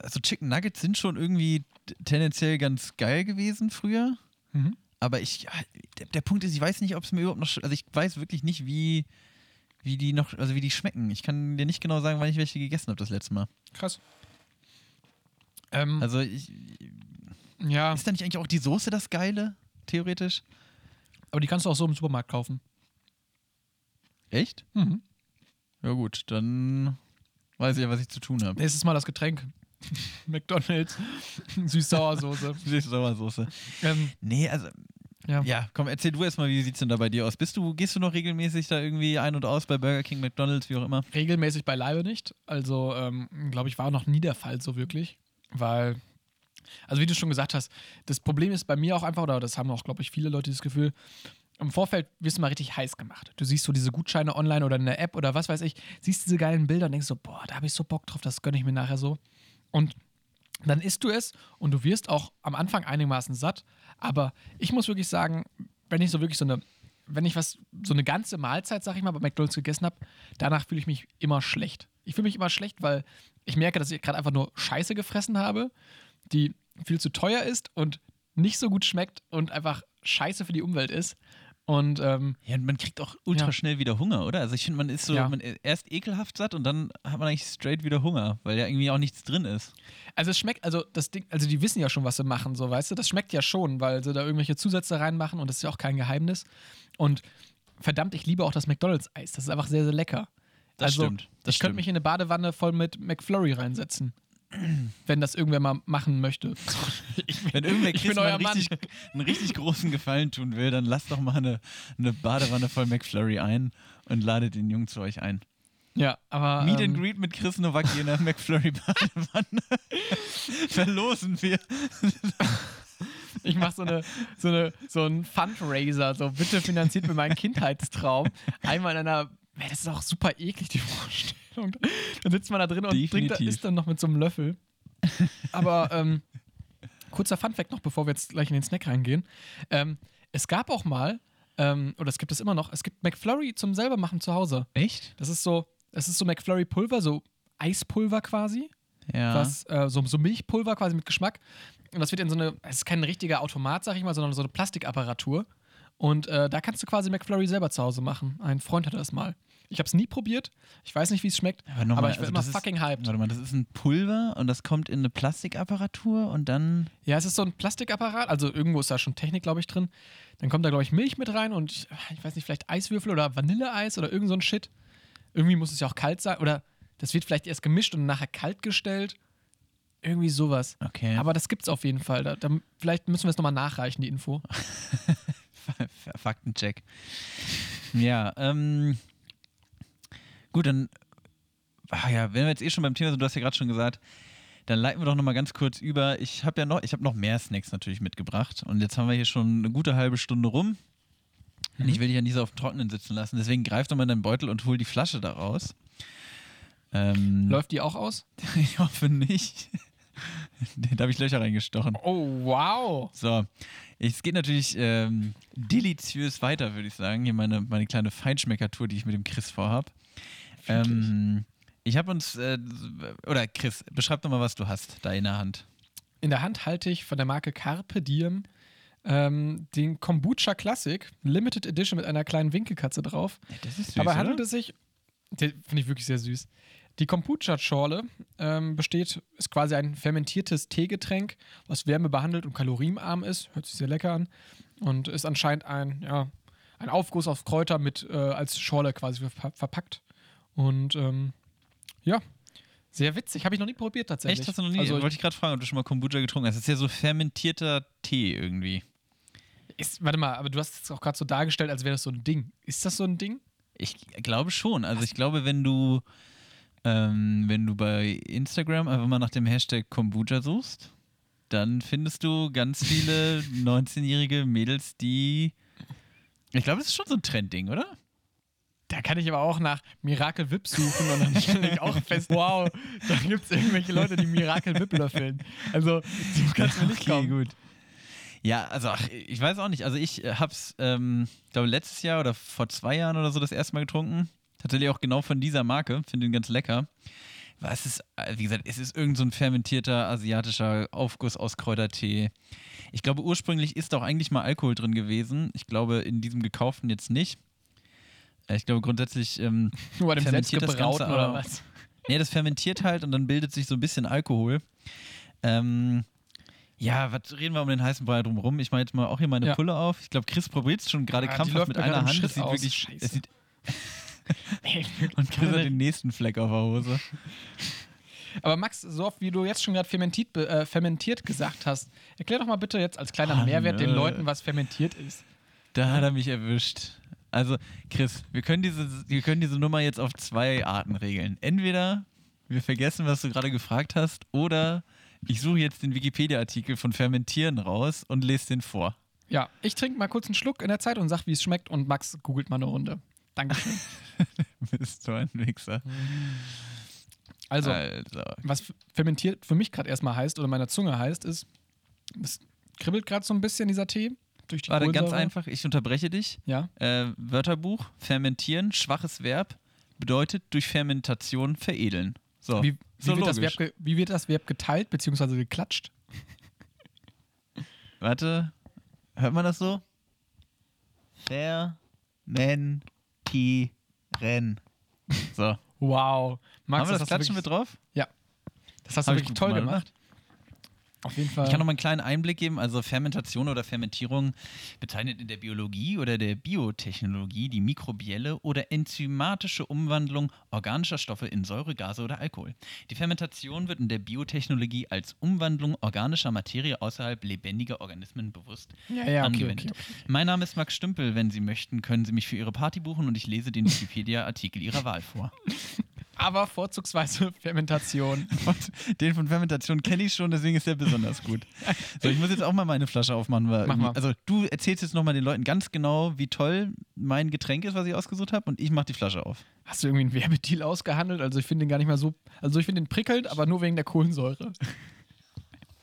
also Chicken Nuggets sind schon irgendwie tendenziell ganz geil gewesen früher. Mhm. Aber ich, ja, der, der Punkt ist, ich weiß nicht, ob es mir überhaupt noch, also ich weiß wirklich nicht, wie, wie die noch, also wie die schmecken. Ich kann dir nicht genau sagen, wann ich welche gegessen habe das letzte Mal. Krass. Ähm, Also ich, ja, ist da nicht eigentlich auch die Soße das Geile, theoretisch? aber die kannst du auch so im Supermarkt kaufen. Echt? Mhm. Ja gut, dann weiß ich ja, was ich zu tun habe. Nächstes Mal das Getränk. McDonalds. Süß-Sauersoße. Süß-Sauersoße. ähm, Nee, also ja. Ja, komm, erzähl du erstmal, wie sieht's denn da bei dir aus? Bist du, gehst du noch regelmäßig da irgendwie ein und aus bei Burger King, McDonalds, wie auch immer? Regelmäßig beileibe nicht. Also, ähm, glaube ich, war noch nie der Fall so wirklich. Weil, also wie du schon gesagt hast, das Problem ist bei mir auch einfach, oder das haben auch, glaube ich, viele Leute das Gefühl, im Vorfeld wirst du mal richtig heiß gemacht. Du siehst so diese Gutscheine online oder in der App oder was weiß ich, siehst diese geilen Bilder und denkst so, boah, da habe ich so Bock drauf, das gönne ich mir nachher so. Und dann isst du es und du wirst auch am Anfang einigermaßen satt. Aber ich muss wirklich sagen, wenn ich so wirklich so eine, wenn ich was, so eine ganze Mahlzeit, sag ich mal, bei McDonalds gegessen habe, danach fühle ich mich immer schlecht. Ich fühle mich immer schlecht, weil ich merke, dass ich gerade einfach nur Scheiße gefressen habe, die viel zu teuer ist und nicht so gut schmeckt und einfach Scheiße für die Umwelt ist. Und ähm, Ja, und man kriegt auch ultra Ja. schnell wieder Hunger, oder? Also ich finde, man ist so, Ja. man ist erst ekelhaft satt und dann hat man eigentlich straight wieder Hunger, weil ja irgendwie auch nichts drin ist. Also es schmeckt, also das Ding, also die wissen ja schon, was sie machen, so weißt du, das schmeckt ja schon, weil sie da irgendwelche Zusätze reinmachen und das ist ja auch kein Geheimnis. Und verdammt, ich liebe auch das McDonalds-Eis. Das ist einfach sehr, sehr lecker. Das also, stimmt, das ich könnte mich in eine Badewanne voll mit McFlurry reinsetzen. Wenn das irgendwer mal machen möchte. Ich, Wenn irgendwer Chris mal richtig, einen richtig großen Gefallen tun will, dann lasst doch mal eine, eine Badewanne voll McFlurry ein und ladet den Jungen zu euch ein. Ja, aber. Meet and ähm, Greet mit Chris Nowacki in der McFlurry-Badewanne. Verlosen wir. Ich mache so, eine, so, eine, so einen Fundraiser, so bitte finanziert mir meinen Kindheitstraum. Einmal in einer, das ist auch super eklig, die Vorstellung. Dann sitzt man da drin und trinkt, Definitiv. isst dann noch mit so einem Löffel. Aber ähm, kurzer Funfact noch, bevor wir jetzt gleich in den Snack reingehen. Ähm, es gab auch mal, ähm, oder es gibt es immer noch, es gibt McFlurry zum selber machen zu Hause. Echt? Das ist so, das ist so McFlurry-Pulver, so Eispulver quasi Ja. was, äh, so, so Milchpulver quasi mit Geschmack. Und das wird in so eine, es ist kein richtiger Automat, sag ich mal, sondern so eine Plastikapparatur. Und äh, da kannst du quasi McFlurry selber zu Hause machen. Ein Freund hatte das mal. Ich habe es nie probiert. Ich weiß nicht, wie es schmeckt. Aber, noch aber ich bin also immer ist- fucking hyped. Warte mal, das ist ein Pulver und das kommt in eine Plastikapparatur und dann. Ja, es ist so ein Plastikapparat. Also irgendwo ist da schon Technik, glaube ich, drin. Dann kommt da, glaube ich, Milch mit rein und ich, ich weiß nicht, vielleicht Eiswürfel oder Vanilleeis oder irgend so ein Shit. Irgendwie muss es ja auch kalt sein. Oder das wird vielleicht erst gemischt und nachher kalt gestellt. Irgendwie sowas. Okay. Aber das gibt's auf jeden Fall. Da, da, vielleicht müssen wir es nochmal nachreichen, die Info. Faktencheck. Ja, ähm. Gut, dann. Ach ja, wenn wir jetzt eh schon beim Thema sind, du hast ja gerade schon gesagt, dann leiten wir doch nochmal ganz kurz über. Ich habe ja noch, ich habe noch mehr Snacks natürlich mitgebracht und jetzt haben wir hier schon eine gute halbe Stunde rum. Und ich will dich ja nicht so auf dem Trockenen sitzen lassen. Deswegen greif doch mal in deinen Beutel und hol die Flasche da raus. Ähm, Läuft die auch aus? ich hoffe nicht. da habe ich Löcher reingestochen. Oh, wow. So, es geht natürlich ähm, deliziös weiter, würde ich sagen. Hier meine, meine kleine Feinschmeckertour, die ich mit dem Chris vorhab. Ähm, ich habe uns, äh, oder Chris, beschreib doch mal, was du hast da in der Hand. In der Hand halte ich von der Marke Carpe Diem ähm, den Kombucha Classic, Limited Edition mit einer kleinen Winkelkatze drauf. das ist süß, Aber handelt es sich, finde ich wirklich sehr süß. Die Kombucha-Schorle ähm, besteht, ist quasi ein fermentiertes Teegetränk, was Wärme behandelt und kalorienarm ist. Hört sich sehr lecker an. Und ist anscheinend ein, ja, ein Aufguss auf Kräuter mit äh, als Schorle quasi ver verpackt. Und ähm, ja, sehr witzig. Habe ich noch nie probiert tatsächlich. Echt, hast du noch nie? Also, wollte ich gerade fragen, ob du schon mal Kombucha getrunken hast. Das ist ja so fermentierter Tee irgendwie. Ist, warte mal, aber du hast es auch gerade so dargestellt, als wäre das so ein Ding. Ist das so ein Ding? Ich glaube schon. Also ich glaube, wenn du, ähm, wenn du bei Instagram einfach mal nach dem Hashtag Kombucha suchst, dann findest du ganz viele 19-jährige Mädels, die. Ich glaube, das ist schon so ein Trendding, oder? Da kann ich aber auch nach Miracle Whip suchen und dann stelle ich auch fest, wow, da gibt es irgendwelche Leute, die Miracle Whip löffeln. Also, du kannst mir nicht Okay, glauben. gut. Ja, also ach, ich weiß auch nicht. Also ich äh, hab's, ähm, glaube letztes Jahr oder vor zwei Jahren oder so das erste Mal getrunken. Tatsächlich auch genau von dieser Marke. Finde ihn ganz lecker. Es ist, äh, wie gesagt, es ist irgend so ein fermentierter asiatischer Aufguss aus Kräutertee. Ich glaube, ursprünglich ist auch eigentlich mal Alkohol drin gewesen. Ich glaube, in diesem gekauften jetzt nicht. Äh, Ich glaube grundsätzlich ähm, Nur bei dem Fermentiert das selbstgebrauten Ganze oder was? Nee, das fermentiert halt und dann bildet sich so ein bisschen Alkohol. Ähm, ja, was reden wir um den heißen Brei drumherum? Ich mache jetzt mal auch hier meine Ja. Pulle auf. Ich glaube, Chris probiert es schon gerade Ah, die krampfhaft läuft mit gerade einer Hand. Das sieht aus. wirklich. Scheiße. Es sieht, und Chris hat den nächsten Fleck auf der Hose. Aber Max, so oft wie du jetzt schon gerade fermentiert, äh, fermentiert gesagt hast, erklär doch mal bitte jetzt als kleiner Ah, Mehrwert den. Leuten, was fermentiert ist. Da hat er mich erwischt. Also, Chris, wir können, diese, wir können diese Nummer jetzt auf zwei Arten regeln. Entweder wir vergessen, was du gerade gefragt hast, oder ich suche jetzt den Wikipedia-Artikel von Fermentieren raus und lese den vor. Ja, ich trinke mal kurz einen Schluck in der Zeit und sag, wie es schmeckt und Max googelt mal eine Runde. Dankeschön. Bist du ein Wichser. Also, also. was fermentiert für mich gerade erstmal heißt oder meiner Zunge heißt, ist, es kribbelt gerade so ein bisschen dieser Tee durch die Warte, ganz einfach, ich unterbreche dich. Ja, Äh, Wörterbuch, fermentieren, schwaches Verb, bedeutet durch Fermentation veredeln. So, wie, wie, so wird das. Verb wie wird das Verb geteilt bzw. geklatscht? Warte, hört man das so? Fermentieren. So, Wow. Max, haben wir das du Klatschen mit wirklich, drauf? Das hast du Hab wirklich toll gemacht, gemacht. Auf jeden Fall. Ich kann noch mal einen kleinen Einblick geben. Also Fermentation oder Fermentierung bezeichnet in der Biologie oder der Biotechnologie die mikrobielle oder enzymatische Umwandlung organischer Stoffe in Säure, Gase oder Alkohol. Die Fermentation wird in der Biotechnologie als Umwandlung organischer Materie außerhalb lebendiger Organismen bewusst ja, ja, angewendet. okay, okay. Mein Name ist Max Stümpel. Wenn Sie möchten, können Sie mich für Ihre Party buchen und ich lese den Wikipedia-Artikel Ihrer Wahl vor. Aber vorzugsweise Fermentation. Und den von Fermentation kenne ich schon, deswegen ist der besonders gut. So, ich muss jetzt auch mal meine Flasche aufmachen. Weil Mach mal. Also du erzählst jetzt nochmal den Leuten ganz genau, wie toll mein Getränk ist, was ich ausgesucht habe, und ich mache die Flasche auf. Hast du irgendwie einen Werbedeal ausgehandelt? Also ich finde den gar nicht mal so. Also ich finde den prickelnd, aber nur wegen der Kohlensäure.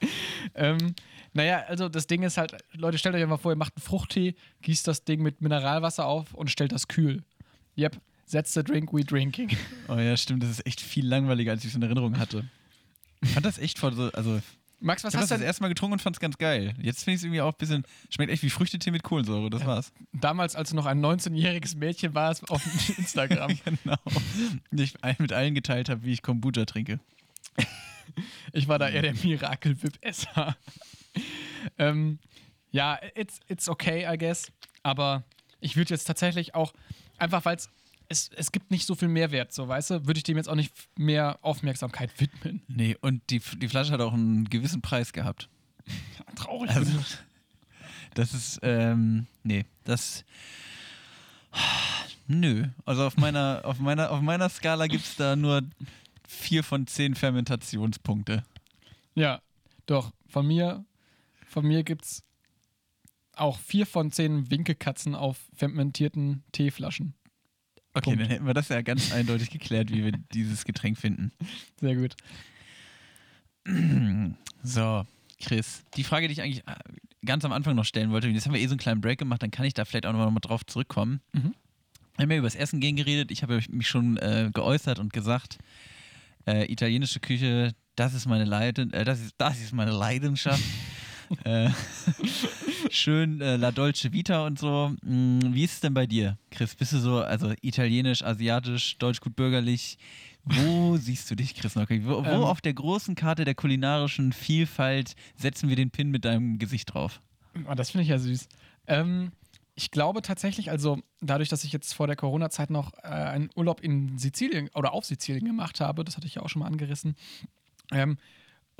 ähm, naja, also das Ding ist halt, Leute, stellt euch einfach vor, ihr macht einen Fruchttee, gießt das Ding mit Mineralwasser auf und stellt das kühl. Yep, that's the drink we drinking. Oh ja, stimmt, das ist echt viel langweiliger, als ich es in Erinnerung hatte. Ich fand das echt voll so, also Max, was ich hast du das denn erste Mal getrunken und fand es ganz geil. Jetzt finde ich es irgendwie auch ein bisschen, schmeckt echt wie Früchtetee mit Kohlensäure, das war's. damals, als du noch ein 19-jähriges Mädchen warst, auf Instagram? genau. Und ich mit allen geteilt habe, wie ich Kombucha trinke. Ich war da eher der Miracle-Whip-Esser. ähm, ja, it's, it's okay, I guess. Aber ich würde jetzt tatsächlich auch, einfach weil es, es gibt nicht so viel Mehrwert, so weißt du, würde ich dem jetzt auch nicht mehr Aufmerksamkeit widmen. Nee, und die, die Flasche hat auch einen gewissen Preis gehabt. Traurig. Also, das ist, ähm, nee, das. Nö. Also auf meiner, auf meiner, auf meiner Skala gibt es da nur vier von zehn Fermentationspunkte. ja, doch. Von mir, von mir gibt es auch vier von zehn Winkelkatzen auf fermentierten Teeflaschen. Okay, Punkt. dann hätten wir das ja ganz eindeutig geklärt, wie wir dieses Getränk finden. Sehr gut. So, Chris, die Frage, die ich eigentlich äh, ganz am Anfang noch stellen wollte, jetzt haben wir eh so einen kleinen Break gemacht, dann kann ich da vielleicht auch noch mal drauf zurückkommen. Mhm. Wir haben ja über das Essen gehen geredet. Ich habe mich schon äh, geäußert und gesagt, äh, italienische Küche, das ist meine Leiden, äh, das ist, das ist meine Leidenschaft. äh, schön äh, La Dolce Vita und so. Hm, wie ist es denn bei dir, Chris? Bist du so, also italienisch, asiatisch, deutsch gut bürgerlich? Wo siehst du dich, Chris Nocke? Wo, wo Ähm. auf der großen Karte der kulinarischen Vielfalt setzen wir den Pin mit deinem Gesicht drauf? Oh, das finde ich ja süß. Ähm, ich glaube tatsächlich, also dadurch, dass ich jetzt vor der Corona-Zeit noch äh, einen Urlaub in Sizilien oder auf Sizilien gemacht habe, das hatte ich ja auch schon mal angerissen, ähm,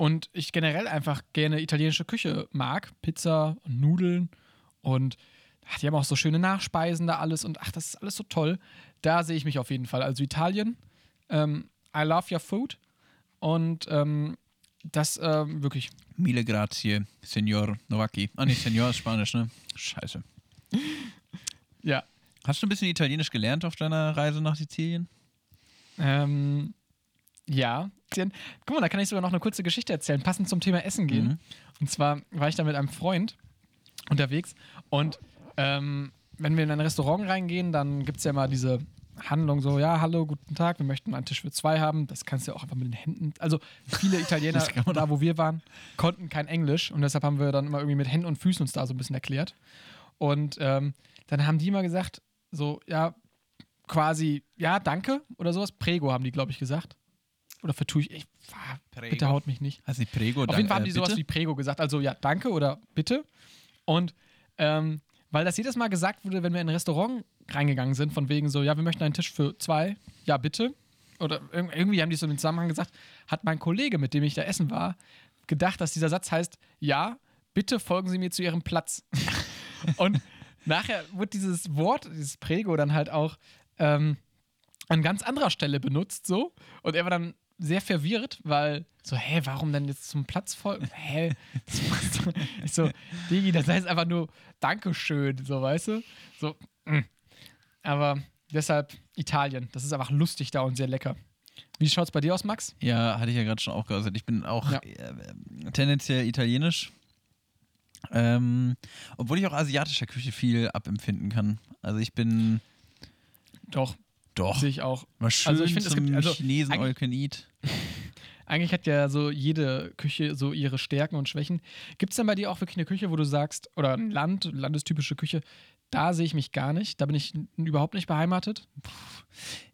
und ich generell einfach gerne italienische Küche mag, Pizza und Nudeln Und ach, die haben auch so schöne Nachspeisen da alles und ach, das ist alles so toll. Da sehe ich mich auf jeden Fall. Also Italien, ähm, I love your food. Und ähm, das ähm, wirklich. Mille grazie, Senor Novaki. Ah, nee, Senor ist Spanisch, ne? Scheiße. Ja. Hast du ein bisschen Italienisch gelernt auf deiner Reise nach Sizilien? Ähm, ja. Guck mal, da kann ich sogar noch eine kurze Geschichte erzählen, passend zum Thema Essen gehen. Mhm. Und zwar war ich da mit einem Freund unterwegs und ähm, wenn wir in ein Restaurant reingehen, dann gibt es ja immer diese Handlung so, ja, hallo, guten Tag, wir möchten einen Tisch für zwei haben. Das kannst du ja auch einfach mit den Händen. Also viele Italiener, da wo wir waren, konnten kein Englisch und deshalb haben wir dann immer irgendwie mit Händen und Füßen uns da so ein bisschen erklärt. Und ähm, dann haben die mal gesagt, so, ja, quasi, ja, danke oder sowas. Prego haben die, glaube ich, gesagt. Oder vertue ich, ich ah, bitte haut mich nicht. Du nicht Prego? Auf jeden Fall haben die sowas wie Prego gesagt. Also ja, danke oder bitte. Und ähm, weil das jedes Mal gesagt wurde, wenn wir in ein Restaurant reingegangen sind, von wegen so, ja, wir möchten einen Tisch für zwei, ja, bitte. Oder irg- irgendwie haben die so den Zusammenhang gesagt, hat mein Kollege, mit dem ich da essen war, gedacht, dass dieser Satz heißt, ja, bitte folgen Sie mir zu Ihrem Platz. Und nachher wird dieses Wort, dieses Prego, dann halt auch ähm, an ganz anderer Stelle benutzt, so. Und er war dann sehr verwirrt, weil so, hä, warum denn jetzt zum Platz folgen? Hä? Ich so, Digi, das heißt einfach nur Dankeschön, so, weißt du? So, mm. aber deshalb Italien, das ist einfach lustig da und sehr lecker. Wie schaut's bei dir aus, Max? Ja, hatte ich ja gerade schon auch geäußert. Ich bin auch Ja. äh, tendenziell italienisch. Ähm, obwohl ich auch asiatischer Küche viel abempfinden kann. Also ich bin Doch, doch sehe ich auch. mal schön Also ich finde, es gibt- also Chinesen eigentlich- all can eat. Eigentlich hat ja so jede Küche so ihre Stärken und Schwächen. Gibt es denn bei dir auch wirklich eine Küche, wo du sagst, oder ein Land, landestypische Küche, da sehe ich mich gar nicht, da bin ich überhaupt nicht beheimatet?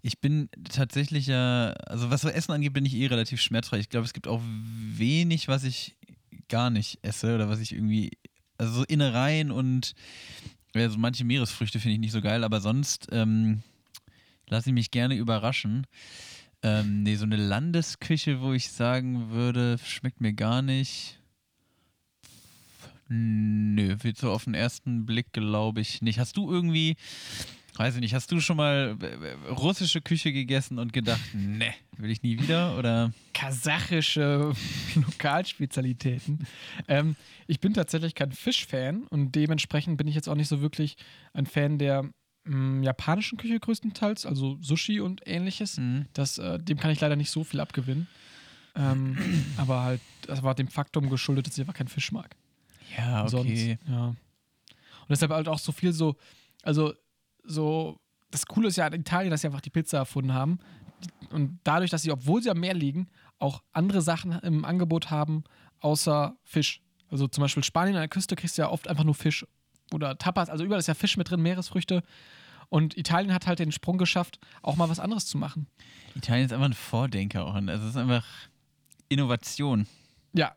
Ich bin tatsächlich ja, also was so Essen angeht, bin ich eh relativ schmerzfrei. Ich glaube, es gibt auch wenig, was ich gar nicht esse oder was ich irgendwie, also so Innereien und ja, so manche Meeresfrüchte finde ich nicht so geil, aber sonst ähm, lasse ich mich gerne überraschen. Ähm, nee, so eine Landesküche, wo ich sagen würde, schmeckt mir gar nicht. Nö, wird so auf den ersten Blick, glaube ich, nicht. Hast du irgendwie, weiß ich nicht, hast du schon mal äh, äh, russische Küche gegessen und gedacht, ne, will ich nie wieder? Oder Kasachische Lokalspezialitäten. ähm, ich bin tatsächlich kein Fischfan und dementsprechend bin ich jetzt auch nicht so wirklich ein Fan der mh, japanischen Küche größtenteils, also Sushi und ähnliches. Mhm. Das, äh, dem kann ich leider nicht so viel abgewinnen. Ähm, aber halt, das war dem Faktum geschuldet, dass ich einfach keinen Fisch mag. ja, okay. Sonst, ja. Und deshalb halt auch so viel so, also so, das Coole ist ja in Italien, dass sie einfach die Pizza erfunden haben. Und dadurch, dass sie, obwohl sie am Meer liegen, auch andere Sachen im Angebot haben, außer Fisch. Also zum Beispiel Spanien an der Küste kriegst du ja oft einfach nur Fisch. Oder Tapas, also überall ist ja Fisch mit drin, Meeresfrüchte. Und Italien hat halt den Sprung geschafft, auch mal was anderes zu machen. Italien ist einfach ein Vordenker auch. Also es ist einfach Innovation. Ja.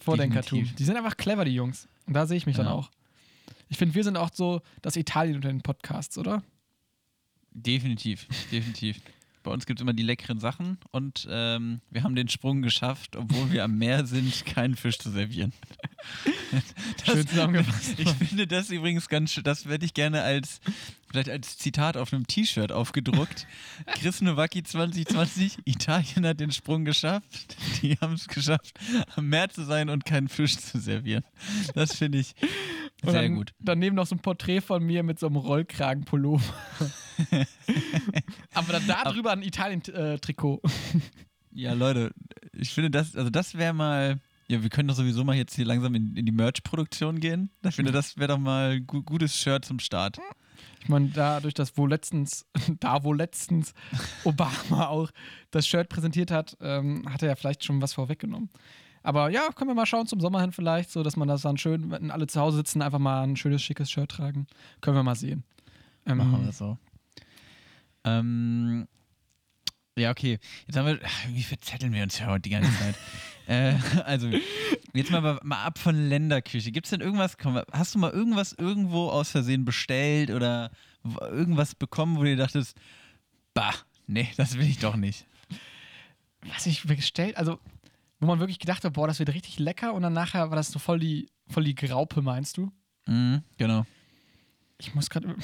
Vordenkertum. Definitiv. Die sind einfach clever, die Jungs. Und da sehe ich mich dann Ja. auch. Ich finde, wir sind auch so das Italien unter den Podcasts, oder? Definitiv, definitiv. Bei uns gibt es immer die leckeren Sachen und ähm, wir haben den Sprung geschafft, obwohl wir am Meer sind, keinen Fisch zu servieren. Schön zusammengefasst. Ich finde das übrigens ganz schön, das werde ich gerne als, vielleicht als Zitat auf einem T-Shirt aufgedruckt. Chris Nowacki 2020, Italien hat den Sprung geschafft. Die haben es geschafft, am Meer zu sein und keinen Fisch zu servieren. Das finde ich sehr dann, gut. Daneben noch so ein Porträt von mir mit so einem Rollkragenpullover. Aber dann da drüber ein Italien-Trikot. Ja, Leute, ich finde das, also das wäre mal, ja, wir können doch sowieso mal jetzt hier langsam in, in die Merch-Produktion gehen. Ich finde, das wäre doch mal ein gu gutes Shirt zum Start. Meine, dadurch, dass wo letztens, da wo letztens Obama auch das Shirt präsentiert hat, ähm, hat er ja vielleicht schon was vorweggenommen. Aber ja, können wir mal schauen zum Sommer hin vielleicht, so dass man das dann schön, wenn alle zu Hause sitzen, einfach mal ein schönes, schickes Shirt tragen. Können wir mal sehen. Ähm, Machen wir so. Ähm, ja, okay. Jetzt haben wir, wie verzetteln wir uns ja heute die ganze Zeit? äh, also, jetzt mal, mal ab von Länderküche. Gibt es denn irgendwas, komm, hast du mal irgendwas irgendwo aus Versehen bestellt oder irgendwas bekommen, wo du dir dachtest, bah, nee, das will ich doch nicht. was ich bestellt, also wo man wirklich gedacht hat, boah, das wird richtig lecker und dann nachher war das so voll die, voll die Graupe, meinst du? Mhm, genau. Ich muss gerade.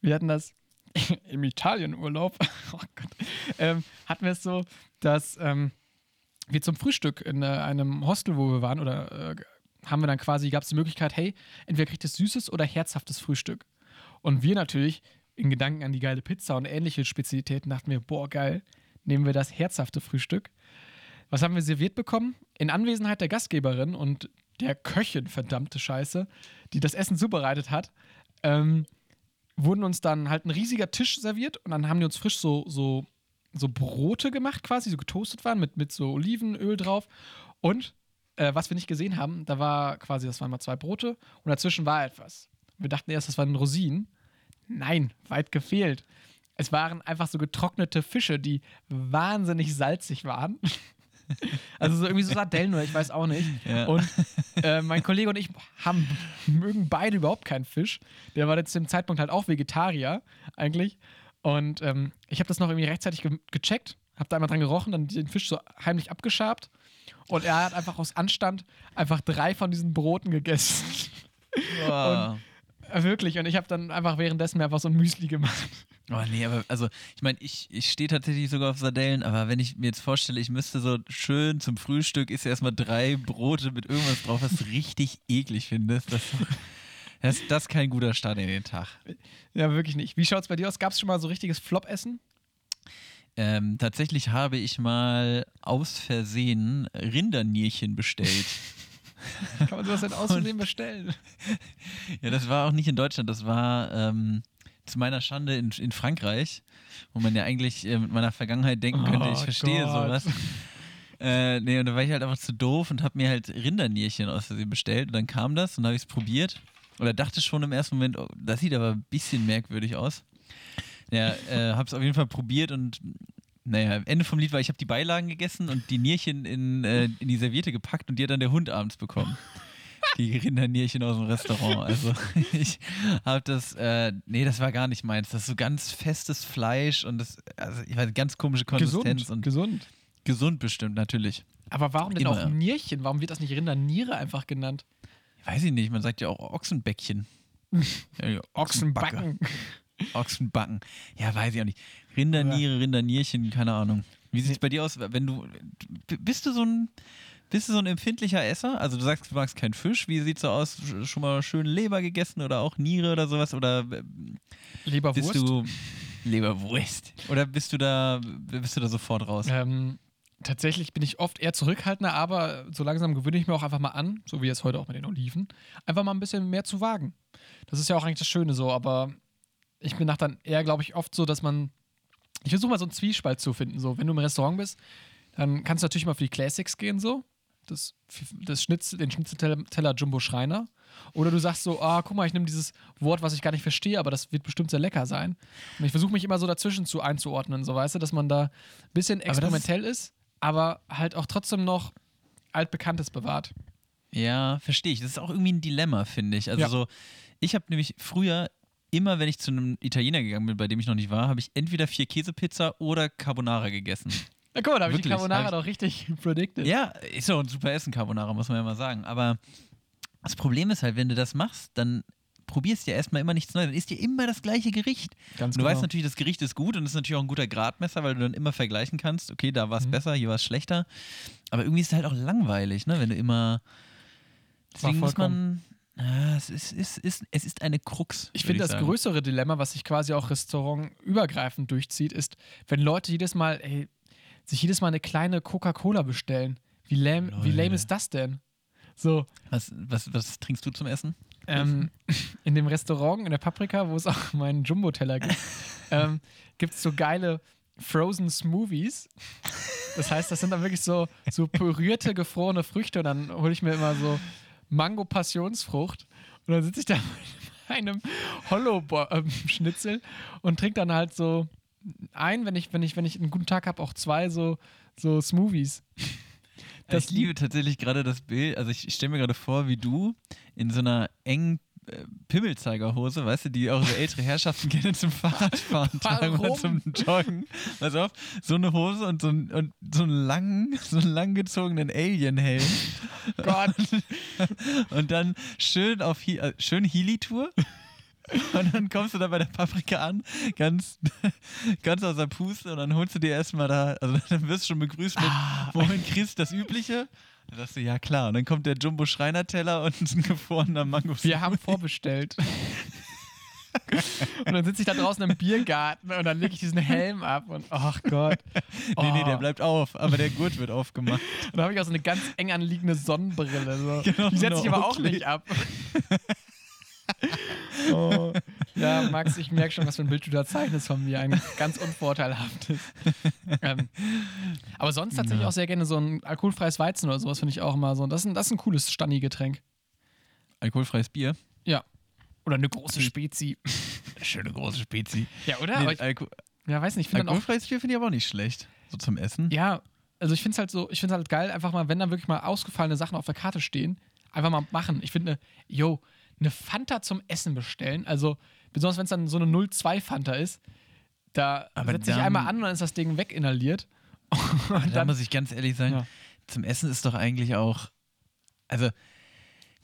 Wir hatten das im Italienurlaub. Oh. Ähm, hatten wir es so, dass ähm, wir zum Frühstück in äh, einem Hostel, wo wir waren, oder äh, haben wir dann quasi, gab es die Möglichkeit, hey, entweder kriegt es süßes oder herzhaftes Frühstück. Und wir natürlich in Gedanken an die geile Pizza und ähnliche Spezialitäten dachten wir, boah, geil, nehmen wir das herzhafte Frühstück. Was haben wir serviert bekommen? In Anwesenheit der Gastgeberin und der Köchin, verdammte Scheiße, die das Essen zubereitet hat, ähm, wurden uns dann halt ein riesiger Tisch serviert und dann haben die uns frisch so, so, so Brote gemacht, quasi, so getoastet waren, mit, mit so Olivenöl drauf. Und äh, was wir nicht gesehen haben, da war quasi, das waren mal zwei Brote und dazwischen war etwas. Wir dachten erst, das waren Rosinen. Nein, weit gefehlt. Es waren einfach so getrocknete Fische, die wahnsinnig salzig waren. Also so irgendwie so Sardellen oder ich weiß auch nicht. Ja. Und äh, mein Kollege und ich haben, mögen beide überhaupt keinen Fisch. Der war jetzt zu dem Zeitpunkt halt auch Vegetarier eigentlich. Und ähm, ich habe das noch irgendwie rechtzeitig ge gecheckt, habe da einmal dran gerochen, dann den Fisch so heimlich abgeschabt. Und er hat einfach aus Anstand einfach drei von diesen Broten gegessen. Wow. Äh, Wirklich. Und ich habe dann einfach währenddessen mir einfach so ein Müsli gemacht. Oh nee, aber also ich meine, ich, ich stehe tatsächlich sogar auf Sardellen, aber wenn ich mir jetzt vorstelle, ich müsste so schön zum Frühstück, ist ja erstmal drei Brote mit irgendwas drauf, was du richtig eklig findest. Das, das, das ist kein guter Start in den Tag. Ja, wirklich nicht. Wie schaut's bei dir aus? Gab es schon mal so richtiges Flop-Essen? Ähm, tatsächlich habe ich mal aus Versehen Rindernierchen bestellt. Kann man sowas denn aus Versehen bestellen? Ja, das war auch nicht in Deutschland, das war ähm, zu meiner Schande in, in Frankreich, wo man ja eigentlich äh, mit meiner Vergangenheit denken könnte, ich Oh verstehe Gott. sowas. Äh, nee, und da war ich halt einfach zu doof und habe mir halt Rindernierchen aus Versehen bestellt. Und dann kam das und habe ich es probiert. Oder dachte schon im ersten Moment, oh, das sieht aber ein bisschen merkwürdig aus. Ja, äh, habe es auf jeden Fall probiert und naja, Ende vom Lied war, ich habe die Beilagen gegessen und die Nierchen in, äh, in die Serviette gepackt und die hat dann der Hund abends bekommen. Die Rindernierchen aus dem Restaurant. Also ich habe das, äh, nee, das war gar nicht meins. Das ist so ganz festes Fleisch und das, also ich weiß, ganz komische Konsistenz Gesund. und Gesund. gesund bestimmt, natürlich. Aber warum denn Immer. auch Nierchen? Warum wird das nicht Rinderniere einfach genannt? Weiß ich nicht, man sagt ja auch Ochsenbäckchen. Ochsenbacken. Ochsenbacken. Ja, weiß ich auch nicht. Rinderniere, Rindernierchen, keine Ahnung. Wie sieht es bei dir aus, wenn du, bist du so ein, bist du so ein empfindlicher Esser? Also du sagst, du magst keinen Fisch. Wie sieht es so aus? Sch- Schon mal schön Leber gegessen oder auch Niere oder sowas? Oder äh, Leberwurst. bist du Leberwurst? Oder bist du da, bist du da sofort raus? Ähm, tatsächlich bin ich oft eher zurückhaltender, aber so langsam gewöhne ich mir auch einfach mal an, so wie jetzt heute auch mit den Oliven, einfach mal ein bisschen mehr zu wagen. Das ist ja auch eigentlich das Schöne so, aber ich bin nach dann eher, glaube ich, oft so, dass man. Ich versuche mal so einen Zwiespalt zu finden. So, wenn du im Restaurant bist, dann kannst du natürlich mal für die Classics gehen, so. Das, das Schnitzel, den Schnitzelteller Jumbo Schreiner. Oder du sagst so, ah, guck mal, ich nehme dieses Wort, was ich gar nicht verstehe, aber das wird bestimmt sehr lecker sein. Und ich versuche mich immer so dazwischen zu einzuordnen, so weißt du, dass man da ein bisschen experimentell ist, aber halt auch trotzdem noch altbekanntes bewahrt. Ja, verstehe ich. Das ist auch irgendwie ein Dilemma, finde ich. Also Ja. so, ich habe nämlich früher immer, wenn ich zu einem Italiener gegangen bin, bei dem ich noch nicht war, habe ich entweder vier Käsepizza oder Carbonara gegessen. Na guck mal, da habe ich die Carbonara ich- doch richtig predicted. ja, ist doch ein super Essen, Carbonara, muss man ja mal sagen. Aber das Problem ist halt, wenn du das machst, dann probierst du ja erstmal immer nichts Neues. Dann isst dir immer das gleiche Gericht. Ganz Und du genau. weißt natürlich, das Gericht ist gut und ist natürlich auch ein guter Gradmesser, weil du dann immer vergleichen kannst, okay, da war es Mhm. besser, hier war es schlechter. Aber irgendwie ist es halt auch langweilig, ne? wenn du immer. Deswegen muss man. Ja, es, ist, es, ist, es ist eine Krux. Ich finde, das sagen. größere Dilemma, was sich quasi auch restaurantübergreifend durchzieht, ist, wenn Leute jedes Mal, ey, sich jedes Mal eine kleine Coca-Cola bestellen. Wie lame, wie lame ist das denn? So, Was, was, was trinkst du zum Essen? ähm, in dem Restaurant in der Paprika, wo es auch meinen Jumbo-Teller gibt, ähm, gibt es so geile Frozen Smoothies. Das heißt, das sind dann wirklich so, so pürierte, gefrorene Früchte und dann hole ich mir immer so Mango-Passionsfrucht und dann sitze ich da mit einem Hollow-Schnitzel und trinke dann halt so ein, wenn ich, wenn ich, wenn ich einen guten Tag habe, auch zwei so, so Smoothies. Das ich liebe tatsächlich gerade das Bild. Also ich, ich stelle mir gerade vor, wie du in so einer engen äh, Pimmelzeigerhose, weißt du, die auch so ältere Herrschaften gerne zum Fahrradfahren tragen oder zum Joggen. Pass auf, so eine Hose und so, ein, und so einen langen, so einen langgezogenen Alien-Helm. Gott. Und dann schön auf äh, schön Healy-Tour. Und dann kommst du da bei der Paprika an, ganz, ganz aus der Puste und dann holst du dir erstmal da, also dann wirst du schon begrüßt mit, Ah. wohin kriegst du das Übliche? Dann sagst du, ja klar. Und dann kommt der Jumbo Schreiner-Teller und ein gefrorener Mango. Wir haben vorbestellt. und dann sitze ich da draußen im Biergarten und dann lege ich diesen Helm ab und ach Gott. Nee, nee, Oh. der bleibt auf, aber der Gurt wird aufgemacht. Und dann habe ich auch so eine ganz eng anliegende Sonnenbrille. So. Genau, Die setze ich aber auch Oakley. nicht ab. oh. Ja, Max, ich merke schon, was für ein Bild du da zeichnest von mir. Ein ganz unvorteilhaftes. ähm, aber sonst tatsächlich Ja. auch sehr gerne so ein alkoholfreies Weizen oder sowas finde ich auch immer so. Das ist ein, das ist ein cooles Stani-Getränk. Alkoholfreies Bier. Ja. Oder eine große Spezi. Schöne große Spezi. Ja, oder? Nee, ich, Alko ja, weiß nicht, Alkoholfreies Bier finde ich aber auch nicht schlecht. So zum Essen. Ja, also ich finde es halt so, ich finde es halt geil, einfach mal, wenn da wirklich mal ausgefallene Sachen auf der Karte stehen, einfach mal machen. Ich finde, yo, eine Fanta zum Essen bestellen, also besonders wenn es dann so eine 02 Fanta ist, da Aber setze ich dann- einmal an und dann ist das Ding weginhaliert. Und da muss ich ganz ehrlich sagen, Ja. zum Essen ist doch eigentlich auch. Also,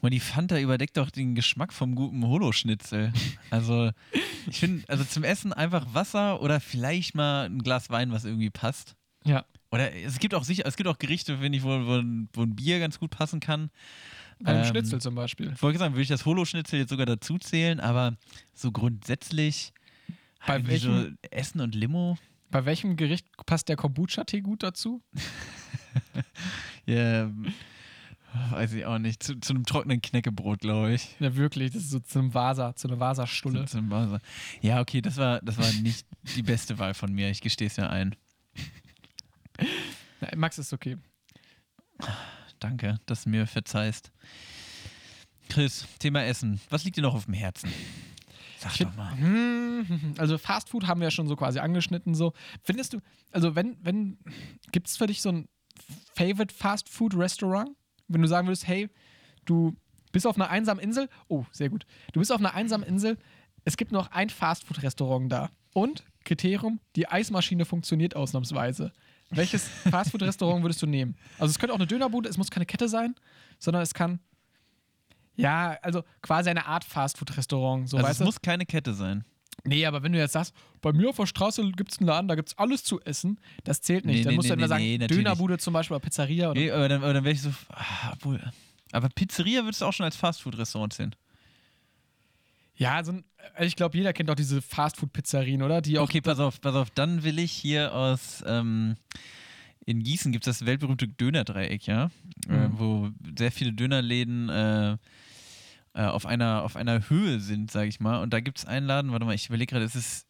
mal, die Fanta überdeckt doch den Geschmack vom guten Holoschnitzel. Also, ich finde, also zum Essen einfach Wasser oder vielleicht mal ein Glas Wein, was irgendwie passt. ja, Oder es gibt auch sicher, es gibt auch Gerichte, finde ich, wo, wo, wo ein Bier ganz gut passen kann. Beim Ähm, Schnitzel zum Beispiel. Ich wollte sagen, würde ich das Holoschnitzel jetzt sogar dazu zählen, aber so grundsätzlich Bei irgendwie so welchem- Essen und Limo. Bei welchem Gericht passt der Kombucha-Tee gut dazu? Ja, weiß ich auch nicht. Zu, zu einem trockenen Knäckebrot, glaube ich. Ja, wirklich, das ist so zu einem Vasa, zu einer Vasa-Stulle. Zu, zum Basa. Ja, okay, das war, das war nicht die beste Wahl von mir. Ich gestehe es ja ein. Max ist okay. Danke, dass du mir verzeihst. Chris, Thema Essen. Was liegt dir noch auf dem Herzen? Sag doch mal. Hm, Also Fast Food haben wir ja schon so quasi angeschnitten. So findest du, also wenn, wenn, gibt es für dich so ein Favorite Fast Food Restaurant, wenn du sagen würdest, hey, du bist auf einer einsamen Insel, oh sehr gut, du bist auf einer einsamen Insel, es gibt noch ein Fast Food Restaurant da und Kriterium, die Eismaschine funktioniert ausnahmsweise. Welches Fast Food Restaurant würdest du nehmen? Also es könnte auch eine Dönerbude, es muss keine Kette sein, sondern es kann ja, also quasi eine Art Fast Food Restaurant, so Also es du? muss keine Kette sein. Nee, aber wenn du jetzt sagst, bei mir auf der Straße gibt es einen Laden, da gibt es alles zu essen, das zählt nicht. Nee, dann nee, musst du nee, immer nee, sagen, nee. Dönerbude zum Beispiel oder Pizzeria oder. Nee, aber dann, aber dann wäre ich so. Ah, obwohl. Aber Pizzeria würdest du auch schon als Fastfood-Restaurant sehen. Ja, so ein, also ich glaube, jeder kennt auch diese Fastfood-Pizzerien, oder? Die Okay, pass auf, pass auf. Dann will ich hier aus. Ähm, in Gießen gibt es das weltberühmte Dönerdreieck, ja, äh, Mhm. wo sehr viele Dönerläden äh, äh, auf, einer, auf einer Höhe sind, sage ich mal. Und da gibt es einen Laden, warte mal, ich überlege gerade, es ist.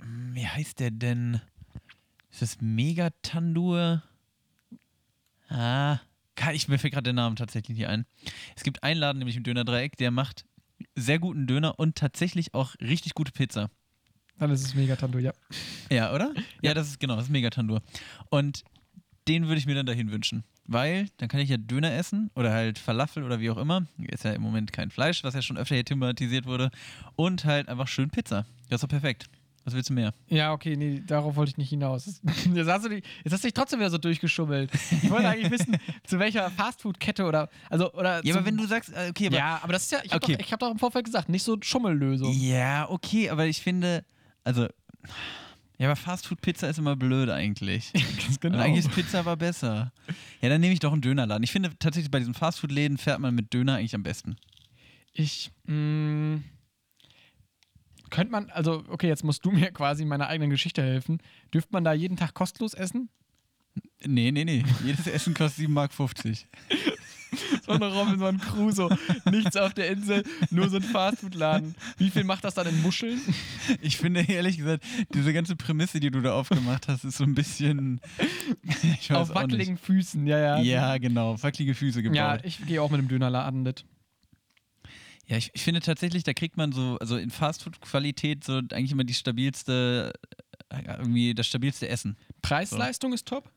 hm, Wie heißt der denn? Ist das Megatandur? Ah, ich, mir fällt gerade der Name tatsächlich nicht ein. Es gibt einen Laden, nämlich im Dönerdreieck, der macht sehr guten Döner und tatsächlich auch richtig gute Pizza. dann ist es Megatando, ja. Ja, oder? Ja, das ist genau, das ist Megatandur. Und den würde ich mir dann dahin wünschen. Weil dann kann ich ja Döner essen oder halt Falafel oder wie auch immer. Ist ja im Moment kein Fleisch, was ja schon öfter hier thematisiert wurde. Und halt einfach schön Pizza. Das ist doch perfekt. Was willst du mehr? Ja, okay, nee, darauf wollte ich nicht hinaus. Jetzt hast, du dich, jetzt hast du dich trotzdem wieder so durchgeschummelt. Ich wollte eigentlich wissen, zu welcher Fastfood-Kette oder. Also, oder Ja, aber wenn du sagst, äh, okay, aber. Ja, aber das ist ja, ich habe Okay. doch, ich hab doch im Vorfeld gesagt, nicht so Schummellösung. Ja, okay, aber ich finde, also. Ja, aber Fastfood-Pizza ist immer blöd eigentlich. genau. Und eigentlich ist Pizza aber besser. Ja, dann nehme ich doch einen Dönerladen. Ich finde tatsächlich bei diesen Fastfood-Läden fährt man mit Döner eigentlich am besten. Ich, mh, könnte man, also, okay, jetzt musst du mir quasi in meiner eigenen Geschichte helfen. Dürfte man da jeden Tag kostenlos essen? Nee, nee, nee. Jedes Essen kostet 7,50 Mark. So eine Robinson Crusoe. Nichts auf der Insel, nur so ein Fastfood-Laden. Wie viel macht das dann in Muscheln? Ich finde ehrlich gesagt, diese ganze Prämisse, die du da aufgemacht hast, ist so ein bisschen. Ich weiß auf wackeligen Füßen, ja, ja. Ja, genau. Wackelige Füße gebaut. Ja, Ja, ich gehe auch mit dem Dönerladen mit. Ich, ich finde tatsächlich, da kriegt man so, also in Fastfood-Qualität so eigentlich immer die stabilste, äh, irgendwie das stabilste Essen. Preis-Leistung ist top.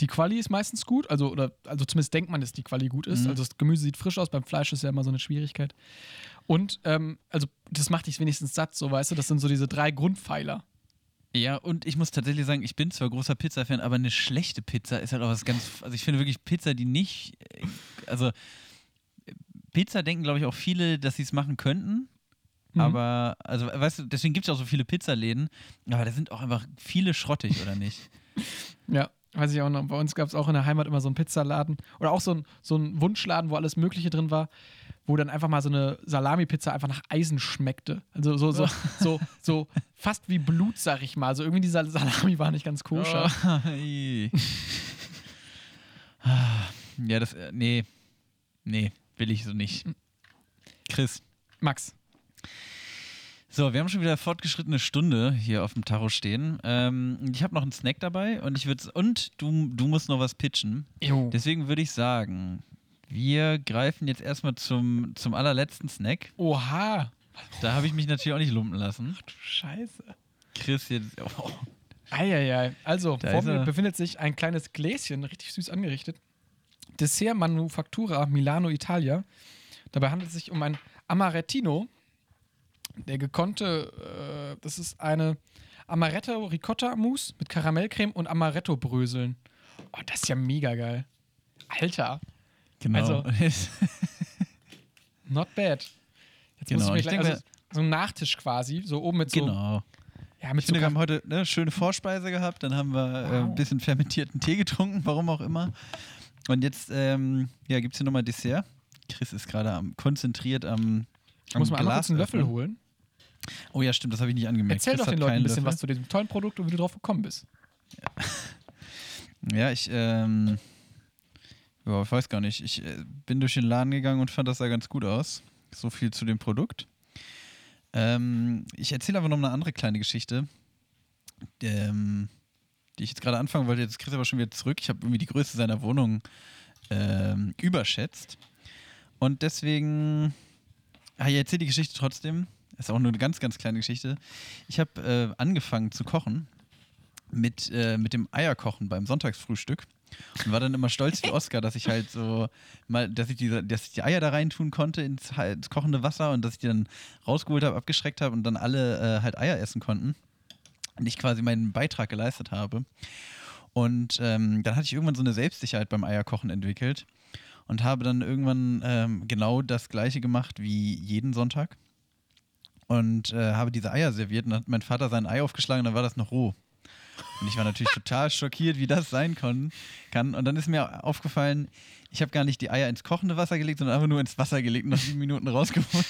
Die Quali ist meistens gut, also, oder, also zumindest denkt man, dass die Quali gut ist. Mhm. Also das Gemüse sieht frisch aus, beim Fleisch ist ja immer so eine Schwierigkeit. Und, ähm, also das macht dich wenigstens satt, so weißt du, das sind so diese drei Grundpfeiler. Ja, und ich muss tatsächlich sagen, ich bin zwar großer Pizza-Fan, aber eine schlechte Pizza ist halt auch was ganz. Also ich finde wirklich Pizza, die nicht. äh, Also Pizza denken, glaube ich, auch viele, dass sie es machen könnten. Mhm. Aber, also, weißt du, deswegen gibt es auch so viele Pizzaläden. Aber da sind auch einfach viele schrottig, oder nicht? Ja, weiß ich auch noch. Bei uns gab es auch in der Heimat immer so einen Pizzaladen oder auch so ein, so Wunschladen, wo alles Mögliche drin war, wo dann einfach mal so eine Salami-Pizza einfach nach Eisen schmeckte. Also so, so, so, so fast wie Blut, sag ich mal. Also irgendwie dieser Salami war nicht ganz koscher. Oh, ja, das. äh, Nee. Nee, will ich so nicht. Chris. Max, So, wir haben schon wieder fortgeschrittene Stunde hier auf dem Tacho stehen. Ähm, ich habe noch einen Snack dabei und ich würde und du, du musst noch was pitchen. Jo. Deswegen würde ich sagen, wir greifen jetzt erstmal zum, zum allerletzten Snack. Oha. Da habe ich mich natürlich auch nicht lumpen lassen. Du Scheiße. Chris jetzt. Oh, Eieiei. Also, Da vor mir befindet sich ein kleines Gläschen, richtig süß angerichtet. Dessert Manufactura Milano Italia. Dabei handelt es sich um ein Amarettino. Der gekonnte, äh, das ist eine Amaretto Ricotta Mousse mit Karamellcreme und Amaretto Bröseln. Oh, das ist ja mega geil. Alter, genau. not bad. Jetzt Genau, muss ich mir ich gleich, also, so ein Nachtisch quasi, so oben mit so, genau. ja, mit Ich finde, wir haben heute eine schöne Vorspeise gehabt, dann haben wir äh, ein Wow. bisschen fermentierten Tee getrunken, warum auch immer. Und jetzt ähm, ja, gibt es hier nochmal Dessert. Chris ist gerade am, konzentriert am. ich muss mal einmal kurz einen Löffel öffnen. holen. Oh ja, stimmt, das habe ich nicht angemerkt. Erzähl Chris doch den Leuten ein bisschen Löffel. was zu diesem tollen Produkt und wie du drauf gekommen bist. Ja, ich, ähm, ja, ich weiß gar nicht. Ich äh, bin durch den Laden gegangen und fand das sah ganz gut aus. So viel zu dem Produkt. Ähm, ich erzähle aber noch eine andere kleine Geschichte, ähm, die ich jetzt gerade anfangen wollte. Jetzt kriegst du aber schon wieder zurück. Ich habe irgendwie die Größe seiner Wohnung ähm, überschätzt. Und deswegen, ah, ich erzähle die Geschichte trotzdem. Ist auch nur eine ganz, ganz kleine Geschichte. Ich habe äh, angefangen zu kochen mit, äh, mit dem Eierkochen beim Sonntagsfrühstück und war dann immer stolz wie Oscar, dass ich halt so mal, dass ich die, dass ich die Eier da rein tun konnte ins, ins kochende Wasser und dass ich die dann rausgeholt habe, abgeschreckt habe und dann alle äh, halt Eier essen konnten ich quasi meinen Beitrag geleistet habe. Und ähm, dann hatte ich irgendwann so eine Selbstsicherheit beim Eierkochen entwickelt und habe dann irgendwann ähm, genau das gleiche gemacht wie jeden Sonntag und äh, habe diese Eier serviert und dann hat mein Vater sein Ei aufgeschlagen und dann war das noch roh. Und ich war natürlich total schockiert, wie das sein kann. Und dann ist mir aufgefallen, ich habe gar nicht die Eier ins kochende Wasser gelegt, sondern einfach nur ins Wasser gelegt und nach sieben Minuten rausgeholt.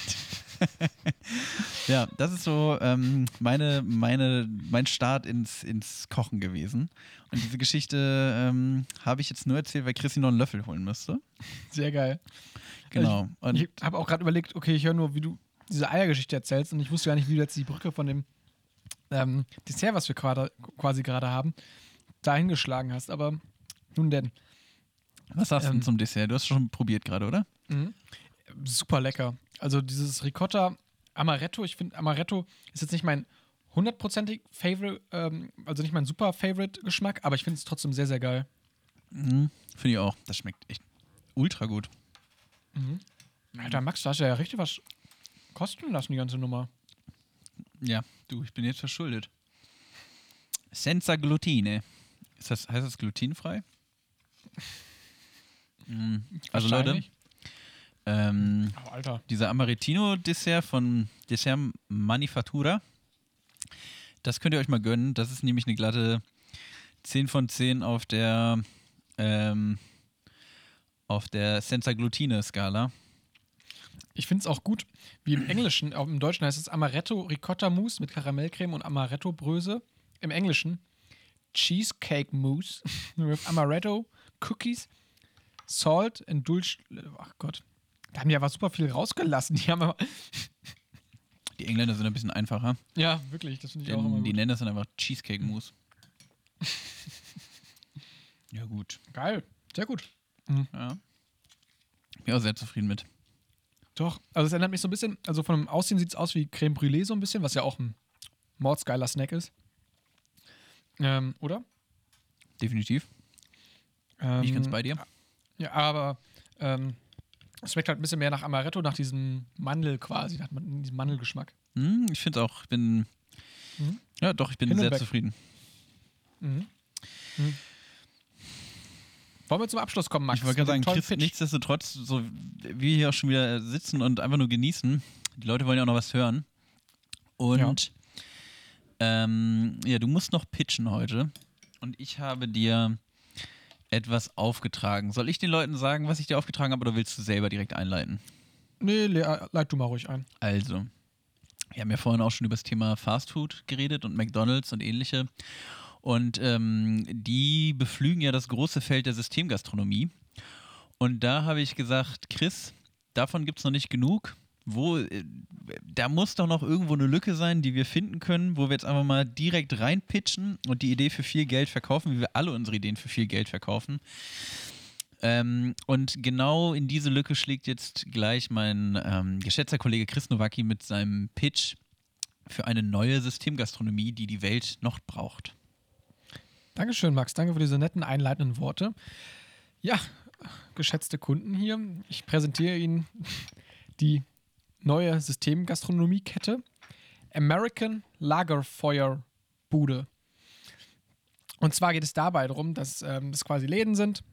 ja, das ist so ähm, meine, meine, mein Start ins, ins Kochen gewesen. Und diese Geschichte ähm, habe ich jetzt nur erzählt, weil Chrissy noch einen Löffel holen musste. Sehr geil. Genau. Und Ich habe auch gerade überlegt, okay, ich höre nur, wie du diese Eiergeschichte erzählst und ich wusste gar nicht, wie du jetzt die Brücke von dem ähm, Dessert, was wir quasi gerade haben, dahin geschlagen hast. Aber nun denn. was sagst du denn ähm, zum Dessert? Du hast schon probiert gerade, oder? Mhm. Super lecker. Also dieses Ricotta Amaretto, ich finde Amaretto ist jetzt nicht mein hundertprozentig Favorite, ähm, also nicht mein super Favorite Geschmack, aber ich finde es trotzdem sehr, sehr geil. Mhm. Finde ich auch. Das schmeckt echt ultra gut. Alter, Max, da hast du ja richtig was kosten lassen, die ganze Nummer. Ja, du, ich bin jetzt verschuldet. Senza glutine. Ist das, heißt das glutenfrei? Mm, Also Leute. Ähm, Oh, dieser Amarettino-Dessert von Dessert Manifattura, das könnt ihr euch mal gönnen. Das ist nämlich eine glatte 10 von 10 auf der ähm, auf der Senza Glutine-Skala. Ich finde es auch gut, wie im Englischen, auch im Deutschen heißt es Amaretto Ricotta Mousse mit Karamellcreme und Amaretto Bröse. Im Englischen Cheesecake Mousse with Amaretto Cookies, Salt and Dulce. Ach Gott. Da haben die aber super viel rausgelassen. Die haben aber. Die Engländer sind ein bisschen einfacher. Ja, wirklich, das finde ich auch immer Denn die gut. nennen das dann einfach Cheesecake Mousse. ja, gut. Geil, sehr gut. Ja. Bin auch sehr zufrieden mit. Doch, also es erinnert mich so ein bisschen, also von dem Aussehen sieht es aus wie Creme Brûlée so ein bisschen, was ja auch ein mordsgeiler Snack ist. Ähm, oder? Definitiv. Ähm, Bin ich ganz bei dir. Ja, aber ähm, es schmeckt halt ein bisschen mehr nach Amaretto, nach diesem Mandel quasi, nach diesem Mandelgeschmack. Hm, ich finde es auch, ich bin. Mhm. Ja, doch, ich bin sehr zufrieden. Mhm. Mhm. Wollen wir zum Abschluss kommen, Max? Ich wollte gerade sagen, Chris, Pitch. nichtsdestotrotz, so wie wir hier auch schon wieder sitzen und einfach nur genießen, die Leute wollen ja auch noch was hören. Und ähm, ja, du musst noch pitchen heute. Und ich habe dir etwas aufgetragen. Soll ich den Leuten sagen, was ich dir aufgetragen habe, oder willst du selber direkt einleiten? Nee, le- leit du mal ruhig ein. Also, wir haben ja vorhin auch schon über das Thema Fastfood geredet und McDonalds und ähnliche. Und ähm, die beflügen ja das große Feld der Systemgastronomie. Und da habe ich gesagt, Chris, davon gibt es noch nicht genug. Wo, äh, da muss doch noch irgendwo eine Lücke sein, die wir finden können, wo wir jetzt einfach mal direkt reinpitchen und die Idee für viel Geld verkaufen, wie wir alle unsere Ideen für viel Geld verkaufen. Ähm, und genau in diese Lücke schlägt jetzt gleich mein ähm, geschätzter Kollege Chris Nowacki mit seinem Pitch für eine neue Systemgastronomie, die die Welt noch braucht. Dankeschön, Max. Danke für diese netten einleitenden Worte. Ja, geschätzte Kunden hier, ich präsentiere Ihnen die neue Systemgastronomiekette American Lagerfeuer Bude. Und zwar geht es dabei darum, dass ähm, das quasi Läden sind.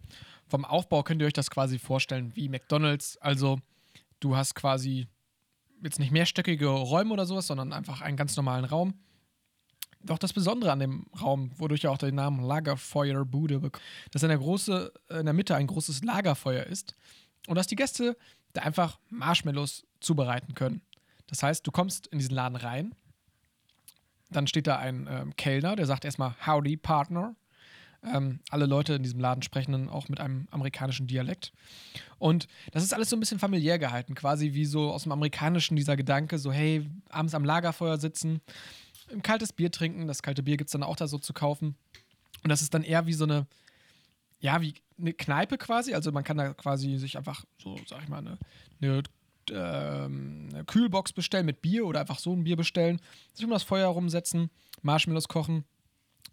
Vom Aufbau könnt ihr euch das quasi vorstellen wie McDonald's. Also du hast quasi jetzt nicht mehrstöckige Räume oder sowas, sondern einfach einen ganz normalen Raum. Doch das Besondere an dem Raum, wodurch er auch den Namen Lagerfeuerbude bekommt, dass in der, große, in der Mitte ein großes Lagerfeuer ist und dass die Gäste da einfach Marshmallows zubereiten können. Das heißt, du kommst in diesen Laden rein, dann steht da ein ähm, Kellner, der sagt erstmal Howdy, Partner. Ähm, alle Leute in diesem Laden sprechen dann auch mit einem amerikanischen Dialekt. Und das ist alles so ein bisschen familiär gehalten, quasi wie so aus dem Amerikanischen dieser Gedanke, so hey, abends am Lagerfeuer sitzen, ein kaltes Bier trinken. Das kalte Bier gibt es dann auch da so zu kaufen. Und das ist dann eher wie so eine, ja, wie eine Kneipe quasi. Also man kann da quasi sich einfach so, sag ich mal, eine, eine, ähm, eine Kühlbox bestellen mit Bier oder einfach so ein Bier bestellen, sich um das Feuer rumsetzen, Marshmallows kochen.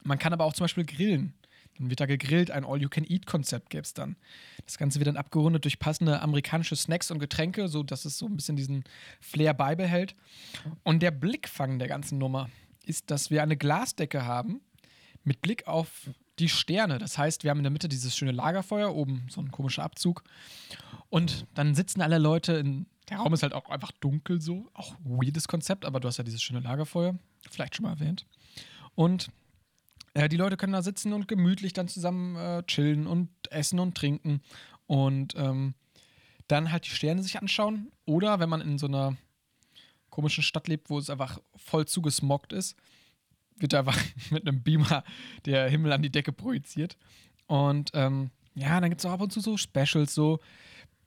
Man kann aber auch zum Beispiel grillen. Dann wird da gegrillt, ein All-You-Can-Eat-Konzept gäbe es dann. Das Ganze wird dann abgerundet durch passende amerikanische Snacks und Getränke, so dass es so ein bisschen diesen Flair beibehält. Und der Blickfang der ganzen Nummer ist, dass wir eine Glasdecke haben mit Blick auf die Sterne. Das heißt, wir haben in der Mitte dieses schöne Lagerfeuer, oben so ein komischer Abzug. Und dann sitzen alle Leute in. Der Raum ist halt auch einfach dunkel so. Auch weirdes Konzept, aber du hast ja dieses schöne Lagerfeuer. Vielleicht schon mal erwähnt. Und äh, die Leute können da sitzen und gemütlich dann zusammen äh, chillen und essen und trinken. Und ähm, dann halt die Sterne sich anschauen. Oder wenn man in so einer komischen Stadt lebt, wo es einfach voll zugesmoggt ist, wird einfach mit einem Beamer der Himmel an die Decke projiziert. Und ähm, ja, dann gibt es auch ab und zu so Specials, so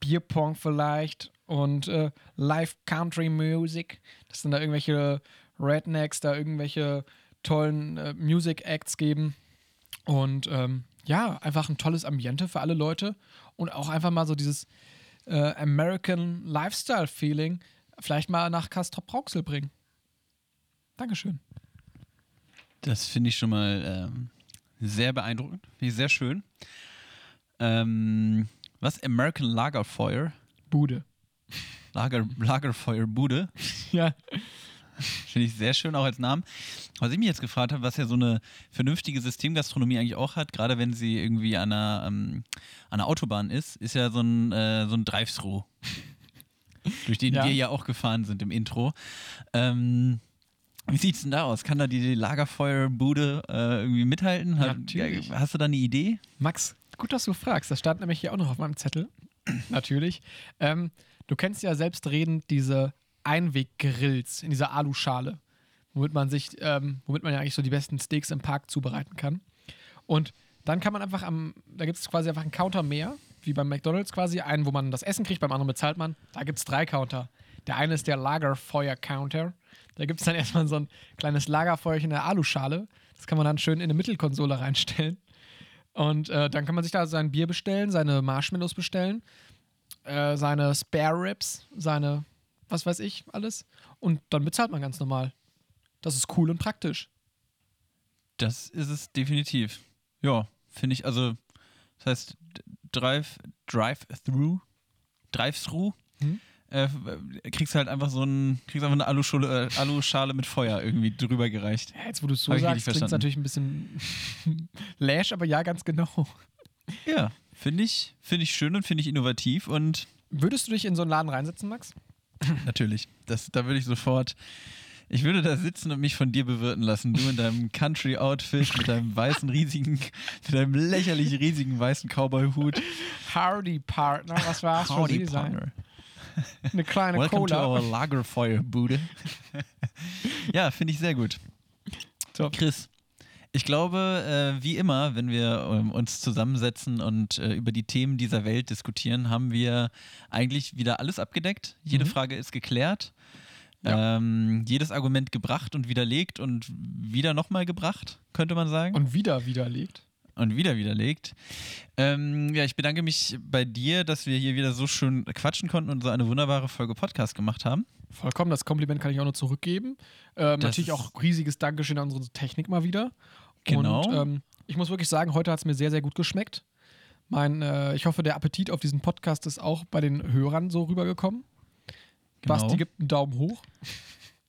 Bierpong vielleicht und äh, Live Country Music, dass dann da irgendwelche Rednecks da irgendwelche tollen äh, Music Acts geben. Und ähm, ja, einfach ein tolles Ambiente für alle Leute und auch einfach mal so dieses äh, American Lifestyle Feeling vielleicht mal nach Castrop Rauxel bringen. Dankeschön. Das finde ich schon mal ähm, sehr beeindruckend. Finde ich sehr schön. Ähm, was? American Lagerfeuer? Bude. Lager, Lagerfeuerbude? Ja. Finde ich sehr schön, auch als Namen. Was ich mich jetzt gefragt habe, was ja so eine vernünftige Systemgastronomie eigentlich auch hat, gerade wenn sie irgendwie an einer, ähm, an einer Autobahn ist, ist ja so ein, äh, so ein Drive-Thru. durch den Ja. wir ja auch gefahren sind im Intro. Ähm, wie sieht's denn da aus? Kann da die Lagerfeuerbude äh, irgendwie mithalten? Hat, Natürlich. Hast du da eine Idee? Max, gut, dass du fragst. Das stand nämlich hier auch noch auf meinem Zettel. Natürlich. Ähm, du kennst ja selbstredend diese Einweggrills in dieser Aluschale, womit man sich, ähm, womit man ja eigentlich so die besten Steaks im Park zubereiten kann. Und dann kann man einfach am, da gibt es quasi einfach einen Counter mehr, wie beim McDonalds quasi, einen, wo man das Essen kriegt, beim anderen bezahlt man. Da gibt es drei Counter. Der eine ist der Lagerfeuer-Counter. Da gibt es dann erstmal so ein kleines Lagerfeuerchen in der Aluschale. Das kann man dann schön in eine Mittelkonsole reinstellen. Und äh, dann kann man sich da sein Bier bestellen, seine Marshmallows bestellen, äh, seine Spare Ribs, seine, was weiß ich, alles. Und dann bezahlt man ganz normal. Das ist cool und praktisch. Das ist es definitiv. Ja, finde ich, also Das heißt, D- Drive, Drive-Through, Drive-Through. Hm? Äh, kriegst halt einfach so ein, kriegst einfach eine Aluschale, äh, Aluschale mit Feuer irgendwie drüber gereicht. Ja, jetzt, wo du es so Hab ich sagst, klingt natürlich ein bisschen lash, aber ja, ganz genau. Ja, finde ich, finde ich schön und finde ich innovativ und Würdest du dich in so einen Laden reinsetzen, Max? Natürlich. Das, da würde ich sofort. Ich würde da sitzen und mich von dir bewirten lassen. Du in deinem Country-Outfit mit deinem weißen, riesigen, mit deinem lächerlich riesigen weißen Cowboy-Hut. Howdy, Partner. Was war's für Howdy, Sie sein? Eine kleine Welcome to Cola. our Lagerfeuerbude. ja, finde ich sehr gut. Top. Chris, ich glaube, äh, wie immer, wenn wir ähm, uns zusammensetzen und äh, über die Themen dieser Welt diskutieren, haben wir eigentlich wieder alles abgedeckt. Jede Mhm. Frage ist geklärt. Ja. Ähm, jedes Argument gebracht und widerlegt und wieder nochmal gebracht, könnte man sagen. Und wieder widerlegt. Und wieder widerlegt. Ähm, ja, ich bedanke mich bei dir, dass wir hier wieder so schön quatschen konnten und so eine wunderbare Folge Podcast gemacht haben. Vollkommen, das Kompliment kann ich auch nur zurückgeben. Ähm, natürlich auch riesiges Dankeschön an unsere Technik mal wieder. Genau. Und ähm, ich muss wirklich sagen, heute hat es mir sehr, sehr gut geschmeckt. Mein, äh, ich hoffe, der Appetit auf diesen Podcast ist auch bei den Hörern so rübergekommen. Genau. Basti gibt einen Daumen hoch.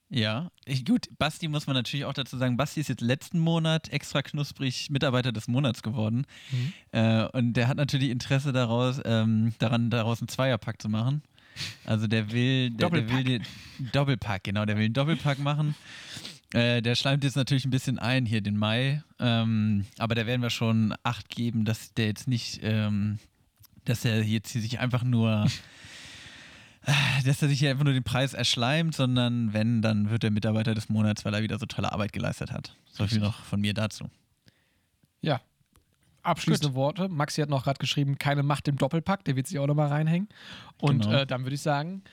Ja, ich, gut, Basti muss man natürlich auch dazu sagen, Basti ist jetzt letzten Monat extra knusprig Mitarbeiter des Monats geworden. Mhm. Äh, und der hat natürlich Interesse daraus, ähm, daran, daraus einen Zweierpack zu machen. Also der will, der, der will den Doppelpack, genau, der will einen Doppelpack machen. Äh, der schleimt jetzt natürlich ein bisschen ein hier den Mai, ähm, aber da werden wir schon Acht geben, dass der jetzt nicht, ähm, dass er jetzt hier sich einfach nur dass er sich hier einfach nur den Preis erschleimt, sondern wenn, dann wird er Mitarbeiter des Monats, weil er wieder so tolle Arbeit geleistet hat. So viel noch von mir dazu. Ja. Abschließende Worte. Maxi hat noch gerade geschrieben, keine Macht im Doppelpack, der wird sich auch nochmal reinhängen. Und Genau. äh, dann würde ich sagen,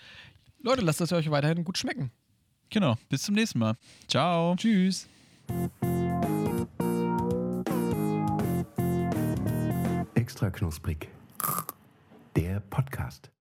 Leute, lasst es euch weiterhin gut schmecken. Genau, bis zum nächsten Mal. Ciao. Tschüss. Extra knusprig. Der Podcast.